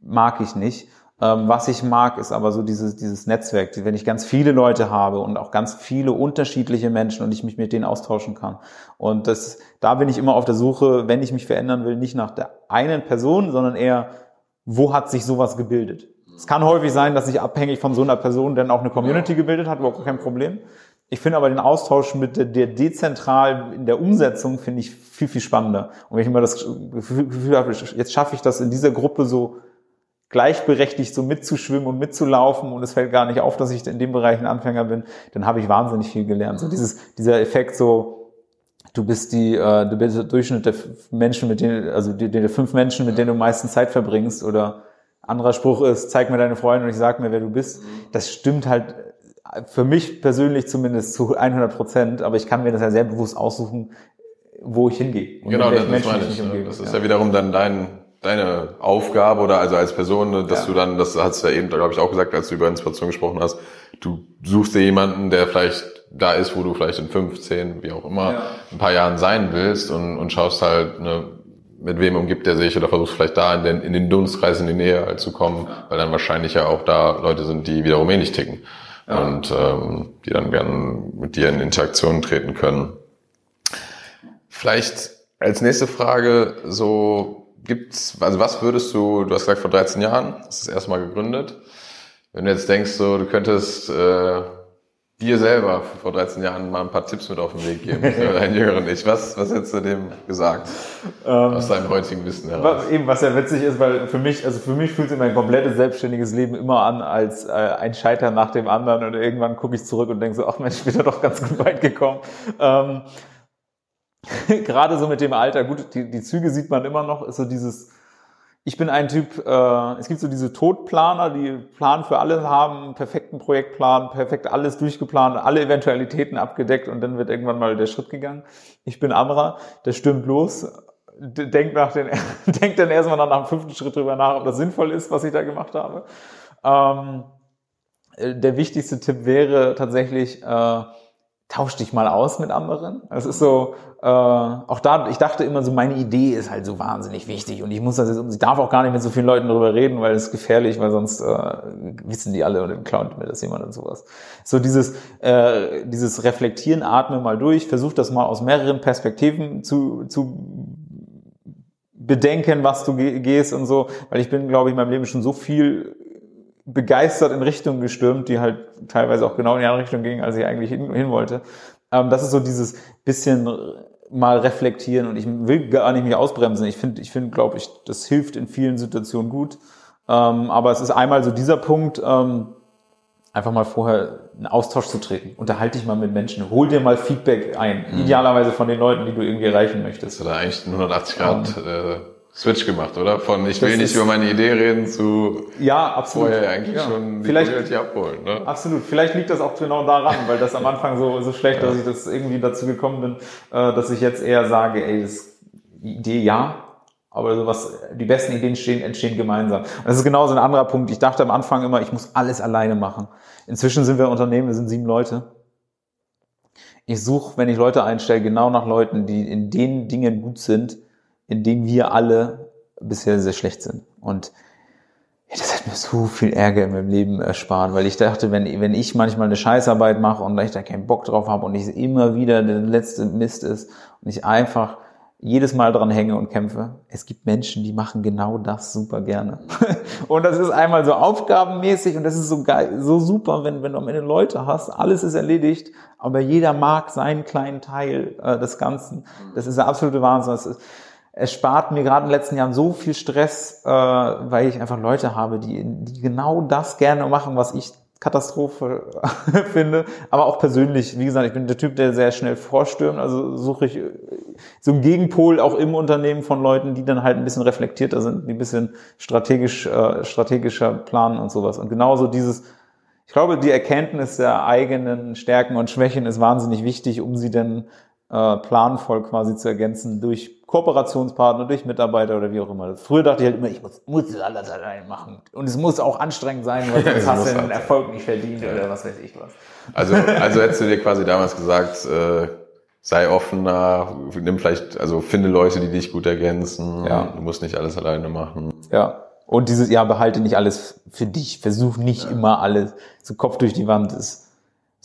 mag ich nicht. Ähm, was ich mag, ist aber so dieses, dieses Netzwerk, wenn ich ganz viele Leute habe und auch ganz viele unterschiedliche Menschen und ich mich mit denen austauschen kann. Und das, da bin ich immer auf der Suche, wenn ich mich verändern will, nicht nach der einen Person, sondern eher, wo hat sich sowas gebildet? Es kann häufig sein, dass sich abhängig von so einer Person dann auch eine Community gebildet hat, überhaupt kein Problem. Ich finde aber den Austausch mit der, der dezentral in der Umsetzung finde ich viel, viel spannender. Und wenn ich immer das Gefühl habe, jetzt schaffe ich das in dieser Gruppe so gleichberechtigt so mitzuschwimmen und mitzulaufen und es fällt gar nicht auf, dass ich in dem Bereich ein Anfänger bin, dann habe ich wahnsinnig viel gelernt. So dieses, dieser Effekt so, du bist die, äh, du bist der Durchschnitt der Menschen, mit denen, also die, der fünf Menschen, mit denen du meistens Zeit verbringst oder anderer Spruch ist, zeig mir deine Freunde und ich sag mir, wer du bist. Das stimmt halt für mich persönlich zumindest zu 100 Prozent, aber ich kann mir das ja sehr bewusst aussuchen, wo ich hingehe. Und genau, das, Menschen ich. ich das ist ja wiederum dann dein, deine Aufgabe oder also als Person, ne, dass ja. du dann, das hast du ja eben, glaube ich, auch gesagt, als du über Inspiration gesprochen hast, du suchst dir jemanden, der vielleicht da ist, wo du vielleicht in 15, wie auch immer, ja. ein paar Jahren sein willst und, und schaust halt, ne, mit wem umgibt er sich oder versucht vielleicht da in den, in den Dunstkreis in die Nähe zu kommen, weil dann wahrscheinlich ja auch da Leute sind, die wiederum ähnlich ticken ja. und ähm, die dann gern mit dir in Interaktion treten können. Vielleicht als nächste Frage so gibt's, also was würdest du, du hast gesagt vor 13 Jahren, das ist erstmal gegründet, wenn du jetzt denkst, so du könntest äh, dir selber vor 13 Jahren mal ein paar Tipps mit auf den Weg geben deinen jüngeren Ich. Was, was hättest du dem gesagt? Ähm, aus deinem heutigen Wissen heraus? Eben, was ja witzig ist, weil für mich, also für mich fühlt sich mein komplettes selbstständiges Leben immer an als äh, ein Scheitern nach dem anderen und irgendwann gucke ich zurück und denke so, ach Mensch, ich bin da doch ganz gut weit gekommen. Ähm, Gerade so mit dem Alter, gut, die, die Züge sieht man immer noch, ist so dieses, ich bin ein Typ, äh, es gibt so diese Todplaner, die Plan für alles haben, perfekten Projektplan, perfekt alles durchgeplant, alle Eventualitäten abgedeckt und dann wird irgendwann mal der Schritt gegangen. Ich bin anderer, der stimmt los, denkt, nach den, denkt dann erstmal nach dem fünften Schritt drüber nach, ob das sinnvoll ist, was ich da gemacht habe. Ähm, der wichtigste Tipp wäre tatsächlich, äh, tausch dich mal aus mit anderen. Es ist so, äh, auch da, ich dachte immer so, meine Idee ist halt so wahnsinnig wichtig und ich muss das jetzt, ich darf auch gar nicht mit so vielen Leuten darüber reden, weil es ist gefährlich, weil sonst äh, wissen die alle und klaut mir das jemand und sowas. So dieses, äh, dieses Reflektieren, atme mal durch, versuch das mal aus mehreren Perspektiven zu, zu bedenken, was du gehst und so, weil ich bin, glaube ich, in meinem Leben schon so viel begeistert in Richtungen gestürmt, die halt teilweise auch genau in die andere Richtung gingen, als ich eigentlich hin, hin wollte. Ähm, das ist so dieses bisschen mal reflektieren und ich will gar nicht mich ausbremsen. Ich finde, ich finde, glaube ich, das hilft in vielen Situationen gut. Ähm, aber es ist einmal so dieser Punkt, ähm, einfach mal vorher einen Austausch zu treten. Unterhalte dich mal mit Menschen. Hol dir mal Feedback ein. Mhm. Idealerweise von den Leuten, die du irgendwie erreichen möchtest. Oder eigentlich 180 Grad. Um, äh Switch gemacht, oder? Von ich will nicht über meine Idee reden zu ja, absolut. vorher eigentlich ja. schon die Vielleicht, Community abholen. Ne? Absolut. Vielleicht liegt das auch genau daran, weil das am Anfang so, so schlecht, ja. dass ich das irgendwie dazu gekommen bin, äh, dass ich jetzt eher sage, ey, das Idee ja, aber sowas, die besten Ideen entstehen, entstehen gemeinsam. Und das ist genauso ein anderer Punkt. Ich dachte am Anfang immer, ich muss alles alleine machen. Inzwischen sind wir ein Unternehmen, wir sind sieben Leute. Ich suche, wenn ich Leute einstelle, genau nach Leuten, die in den Dingen gut sind, in dem wir alle bisher sehr schlecht sind. Und ja, das hat mir so viel Ärger in meinem Leben erspart, weil ich dachte, wenn, wenn ich manchmal eine Scheißarbeit mache und ich da keinen Bock drauf habe und ich immer wieder der letzte Mist ist und ich einfach jedes Mal dran hänge und kämpfe. Es gibt Menschen, die machen genau das super gerne. und das ist einmal so aufgabenmäßig und das ist so geil, so super, wenn, wenn du am Ende Leute hast, alles ist erledigt, aber jeder mag seinen kleinen Teil äh, des Ganzen. Das ist der absolute Wahnsinn. Das ist, es spart mir gerade in den letzten Jahren so viel Stress, äh, weil ich einfach Leute habe, die, die genau das gerne machen, was ich Katastrophe finde, aber auch persönlich, wie gesagt, ich bin der Typ, der sehr schnell vorstürmt, also suche ich so einen Gegenpol auch im Unternehmen von Leuten, die dann halt ein bisschen reflektierter sind, die ein bisschen strategisch, äh, strategischer planen und sowas. Und genauso dieses, ich glaube, die Erkenntnis der eigenen Stärken und Schwächen ist wahnsinnig wichtig, um sie dann äh, planvoll quasi zu ergänzen durch Kooperationspartner, durch Mitarbeiter oder wie auch immer. Früher dachte ich halt immer, ich muss, muss das alles allein machen. Und es muss auch anstrengend sein, weil sonst hast du den Erfolg nicht verdient oder was weiß ich was. Also, also hättest du dir quasi damals gesagt, äh, sei offener, nimm vielleicht, also finde Leute, die dich gut ergänzen. Ja. Du musst nicht alles alleine machen. Ja. Und dieses, ja, behalte nicht alles für dich. Versuch nicht ja. immer alles so Kopf durch die Wand ist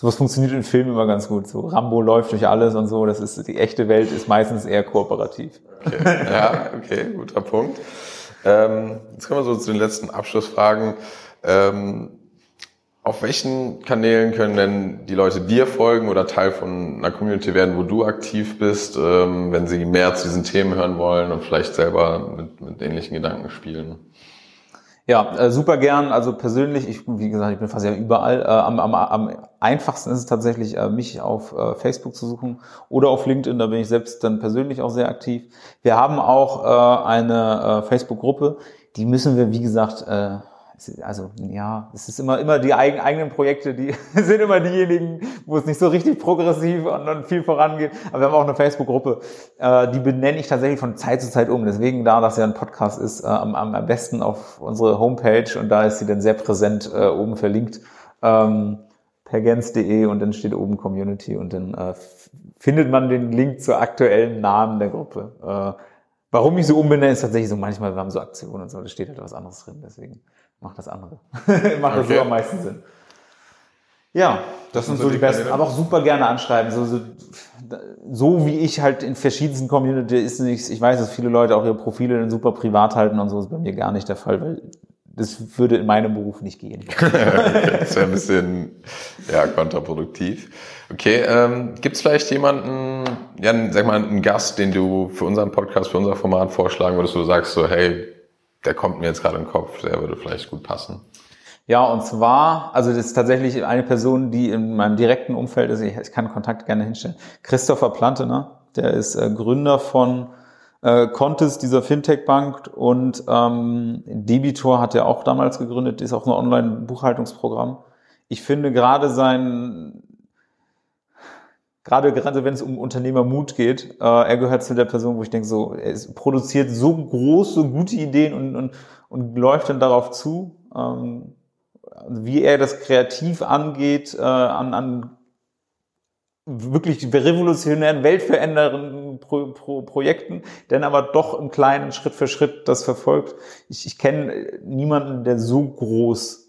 sowas funktioniert in Filmen immer ganz gut. So Rambo läuft durch alles und so. Das ist die echte Welt ist meistens eher kooperativ. Okay. Ja, okay, guter Punkt. Ähm, jetzt kommen wir so zu den letzten Abschlussfragen. Ähm, auf welchen Kanälen können denn die Leute dir folgen oder Teil von einer Community werden, wo du aktiv bist, ähm, wenn sie mehr zu diesen Themen hören wollen und vielleicht selber mit, mit ähnlichen Gedanken spielen? Ja, äh, super gern. Also persönlich, ich, wie gesagt, ich bin fast ja überall. Äh, am, am, am einfachsten ist es tatsächlich, äh, mich auf äh, Facebook zu suchen oder auf LinkedIn. Da bin ich selbst dann persönlich auch sehr aktiv. Wir haben auch äh, eine äh, Facebook-Gruppe. Die müssen wir, wie gesagt, äh, also ja, es ist immer immer die eigen, eigenen Projekte, die sind immer diejenigen, wo es nicht so richtig progressiv und, und viel vorangeht. Aber wir haben auch eine Facebook-Gruppe, äh, die benenne ich tatsächlich von Zeit zu Zeit um. Deswegen, da das ja ein Podcast ist, äh, am, am besten auf unsere Homepage und da ist sie dann sehr präsent äh, oben verlinkt. Ähm, pergens.de und dann steht oben Community und dann äh, findet man den Link zur aktuellen Namen der Gruppe. Äh, warum ich so umbenenne, ist tatsächlich so, manchmal wir haben so Aktionen und so, da steht halt was anderes drin, deswegen mach das andere. Macht okay. das so am meisten Sinn. Ja, das, das sind so die, die besten. Aber auch super gerne anschreiben. So, so, so wie ich halt in verschiedensten Communities ist nicht, ich weiß, dass viele Leute auch ihre Profile dann super privat halten und so ist bei mir gar nicht der Fall, weil das würde in meinem Beruf nicht gehen. das wäre ein bisschen ja, kontraproduktiv. Okay, ähm, gibt es vielleicht jemanden, ja, sag mal, einen Gast, den du für unseren Podcast, für unser Format vorschlagen würdest, wo du sagst so, hey, der kommt mir jetzt gerade den Kopf, der würde vielleicht gut passen. Ja, und zwar, also das ist tatsächlich eine Person, die in meinem direkten Umfeld ist, ich, ich kann Kontakt gerne hinstellen. Christopher Plantener, der ist äh, Gründer von äh, Contest, dieser Fintech-Bank und ähm, Debitor hat er auch damals gegründet, ist auch ein Online-Buchhaltungsprogramm. Ich finde gerade sein gerade gerade wenn es um Unternehmermut geht, äh, er gehört zu der Person, wo ich denke, so, er ist, produziert so große, gute Ideen und, und, und läuft dann darauf zu. Ähm, wie er das kreativ angeht, äh, an, an wirklich revolutionären, weltverändernden Pro, Pro, Projekten, denn aber doch im Kleinen Schritt für Schritt das verfolgt. Ich, ich kenne niemanden, der so groß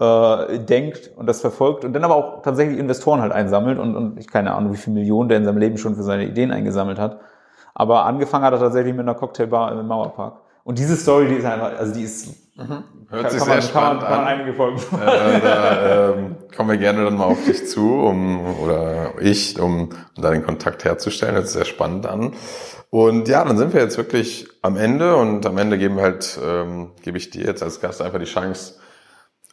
äh, denkt und das verfolgt und dann aber auch tatsächlich Investoren halt einsammelt und, und ich keine Ahnung, wie viel Millionen der in seinem Leben schon für seine Ideen eingesammelt hat. Aber angefangen hat er tatsächlich mit einer Cocktailbar im Mauerpark. Und diese Story, die ist einfach, also die ist, mhm. hört kann, sich kann sehr man, spannend kann man, kann man Folgen äh, da ähm, kommen wir gerne dann mal auf dich zu, um oder ich, um, um da den Kontakt herzustellen. Das ist sehr spannend an. Und ja, dann sind wir jetzt wirklich am Ende und am Ende geben wir halt, ähm, gebe ich dir jetzt als Gast einfach die Chance,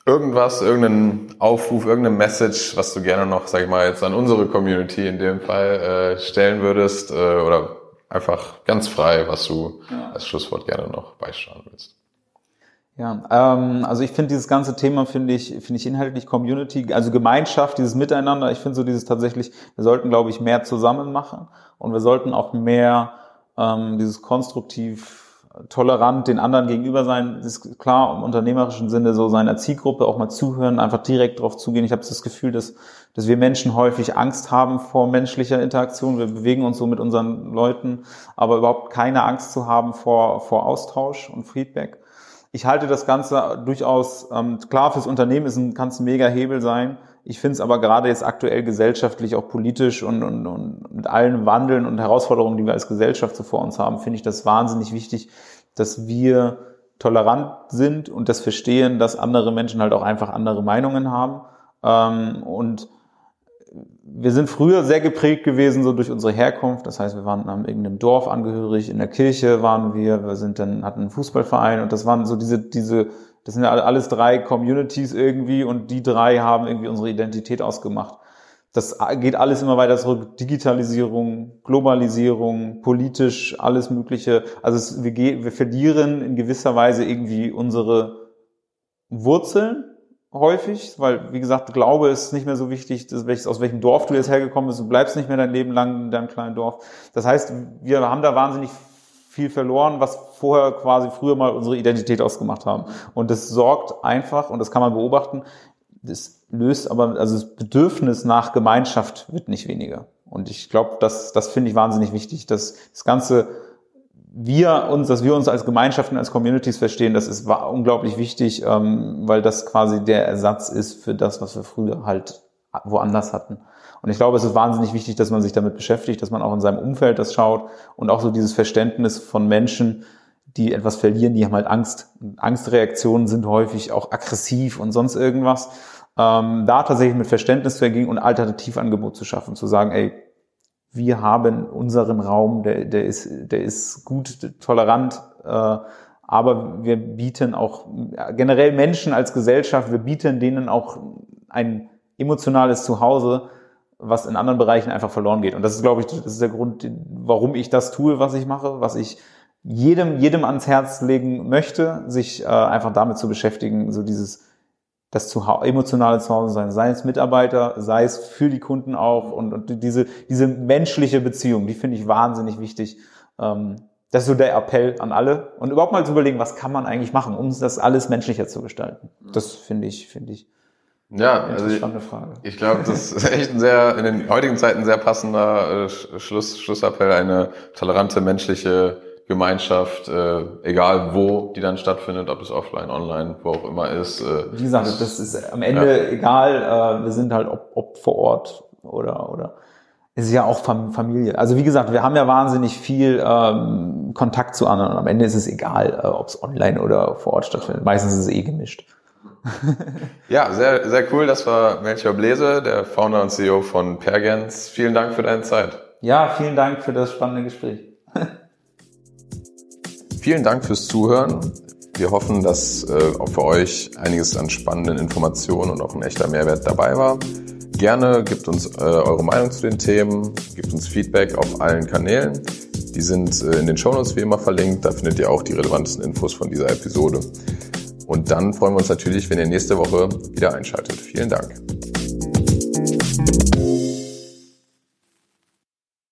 irgendwas, irgendeinen Aufruf, irgendeine Message, was du gerne noch, sag ich mal, jetzt an unsere Community in dem Fall äh, stellen würdest äh, oder einfach ganz frei, was du ja. als Schlusswort gerne noch beisteuern willst. Ja, ähm, also ich finde dieses ganze Thema finde ich finde ich inhaltlich Community, also Gemeinschaft, dieses Miteinander. Ich finde so dieses tatsächlich, wir sollten glaube ich mehr zusammen machen und wir sollten auch mehr ähm, dieses konstruktiv tolerant den anderen gegenüber sein, ist klar im unternehmerischen Sinne so seiner Zielgruppe auch mal zuhören, einfach direkt drauf zugehen. Ich habe das Gefühl, dass, dass wir Menschen häufig Angst haben vor menschlicher Interaktion. Wir bewegen uns so mit unseren Leuten, aber überhaupt keine Angst zu haben vor, vor Austausch und Feedback. ich halte das Ganze durchaus, ähm, klar, fürs Unternehmen ist ein, ein mega Hebel sein. Ich finde es aber gerade jetzt aktuell gesellschaftlich, auch politisch und, und, und mit allen Wandeln und Herausforderungen, die wir als Gesellschaft so vor uns haben, finde ich das wahnsinnig wichtig, dass wir tolerant sind und das verstehen, dass andere Menschen halt auch einfach andere Meinungen haben. Ähm, und wir sind früher sehr geprägt gewesen, so durch unsere Herkunft. Das heißt, wir waren in irgendeinem Dorf angehörig, in der Kirche waren wir, wir sind dann, hatten einen Fußballverein und das waren so diese, diese, das sind ja alles drei Communities irgendwie und die drei haben irgendwie unsere Identität ausgemacht. Das geht alles immer weiter zurück. Digitalisierung, Globalisierung, politisch, alles Mögliche. Also es, wir, wir verlieren in gewisser Weise irgendwie unsere Wurzeln häufig, weil, wie gesagt, Glaube ist nicht mehr so wichtig, dass, aus welchem Dorf du jetzt hergekommen bist, du bleibst nicht mehr dein Leben lang in deinem kleinen Dorf. Das heißt, wir haben da wahnsinnig viel verloren, was vorher quasi früher mal unsere Identität ausgemacht haben. Und das sorgt einfach, und das kann man beobachten, das löst aber, also das Bedürfnis nach Gemeinschaft wird nicht weniger. Und ich glaube, das, das finde ich wahnsinnig wichtig, dass das Ganze wir uns, dass wir uns als Gemeinschaften, als Communities verstehen, das ist unglaublich wichtig, ähm, weil das quasi der Ersatz ist für das, was wir früher halt woanders hatten. Und ich glaube, es ist wahnsinnig wichtig, dass man sich damit beschäftigt, dass man auch in seinem Umfeld das schaut und auch so dieses Verständnis von Menschen, die etwas verlieren, die haben halt Angst. Angstreaktionen sind häufig auch aggressiv und sonst irgendwas. Ähm, da tatsächlich mit Verständnis zu ergehen und Alternativangebot zu schaffen, zu sagen, ey, wir haben unseren Raum, der, der, ist, der ist gut, tolerant, äh, aber wir bieten auch generell Menschen als Gesellschaft, wir bieten denen auch ein emotionales Zuhause, was in anderen Bereichen einfach verloren geht. Und das ist, glaube ich, das ist der Grund, warum ich das tue, was ich mache, was ich jedem, jedem ans Herz legen möchte, sich äh, einfach damit zu beschäftigen, so dieses das zu emotionale Zuhause sein, sei es Mitarbeiter, sei es für die Kunden auch und, und diese, diese menschliche Beziehung, die finde ich wahnsinnig wichtig. Ähm, das ist so der Appell an alle und überhaupt mal zu überlegen, was kann man eigentlich machen, um das alles menschlicher zu gestalten. Das finde ich, finde ich. Ja, also ich, Frage. ich glaube, das ist echt ein sehr, in den heutigen Zeiten sehr passender äh, Schluss, Schlussappell, eine tolerante menschliche Gemeinschaft, äh, egal wo die dann stattfindet, ob es offline, online, wo auch immer ist. Äh, Wie gesagt, das ist am Ende ja. egal, äh, wir sind halt ob, ob vor Ort oder oder es ist ja auch Familie. Also wie gesagt, wir haben ja wahnsinnig viel ähm, Kontakt zu anderen. Am Ende ist es egal, äh, ob es online oder vor Ort stattfindet. Meistens ist es eh gemischt. ja, sehr, sehr cool. Das war Melchior Blese, der Founder und CEO von Pergens. Vielen Dank für deine Zeit. Ja, vielen Dank für das spannende Gespräch. Vielen Dank fürs Zuhören. Wir hoffen, dass äh, auch für euch einiges an spannenden Informationen und auch ein echter Mehrwert dabei war. Gerne gebt uns äh, eure Meinung zu den Themen, gebt uns Feedback auf allen Kanälen. Die sind äh, in den Shownotes wie immer verlinkt. Da findet ihr auch die relevantesten Infos von dieser Episode. Und dann freuen wir uns natürlich, wenn ihr nächste Woche wieder einschaltet. Vielen Dank.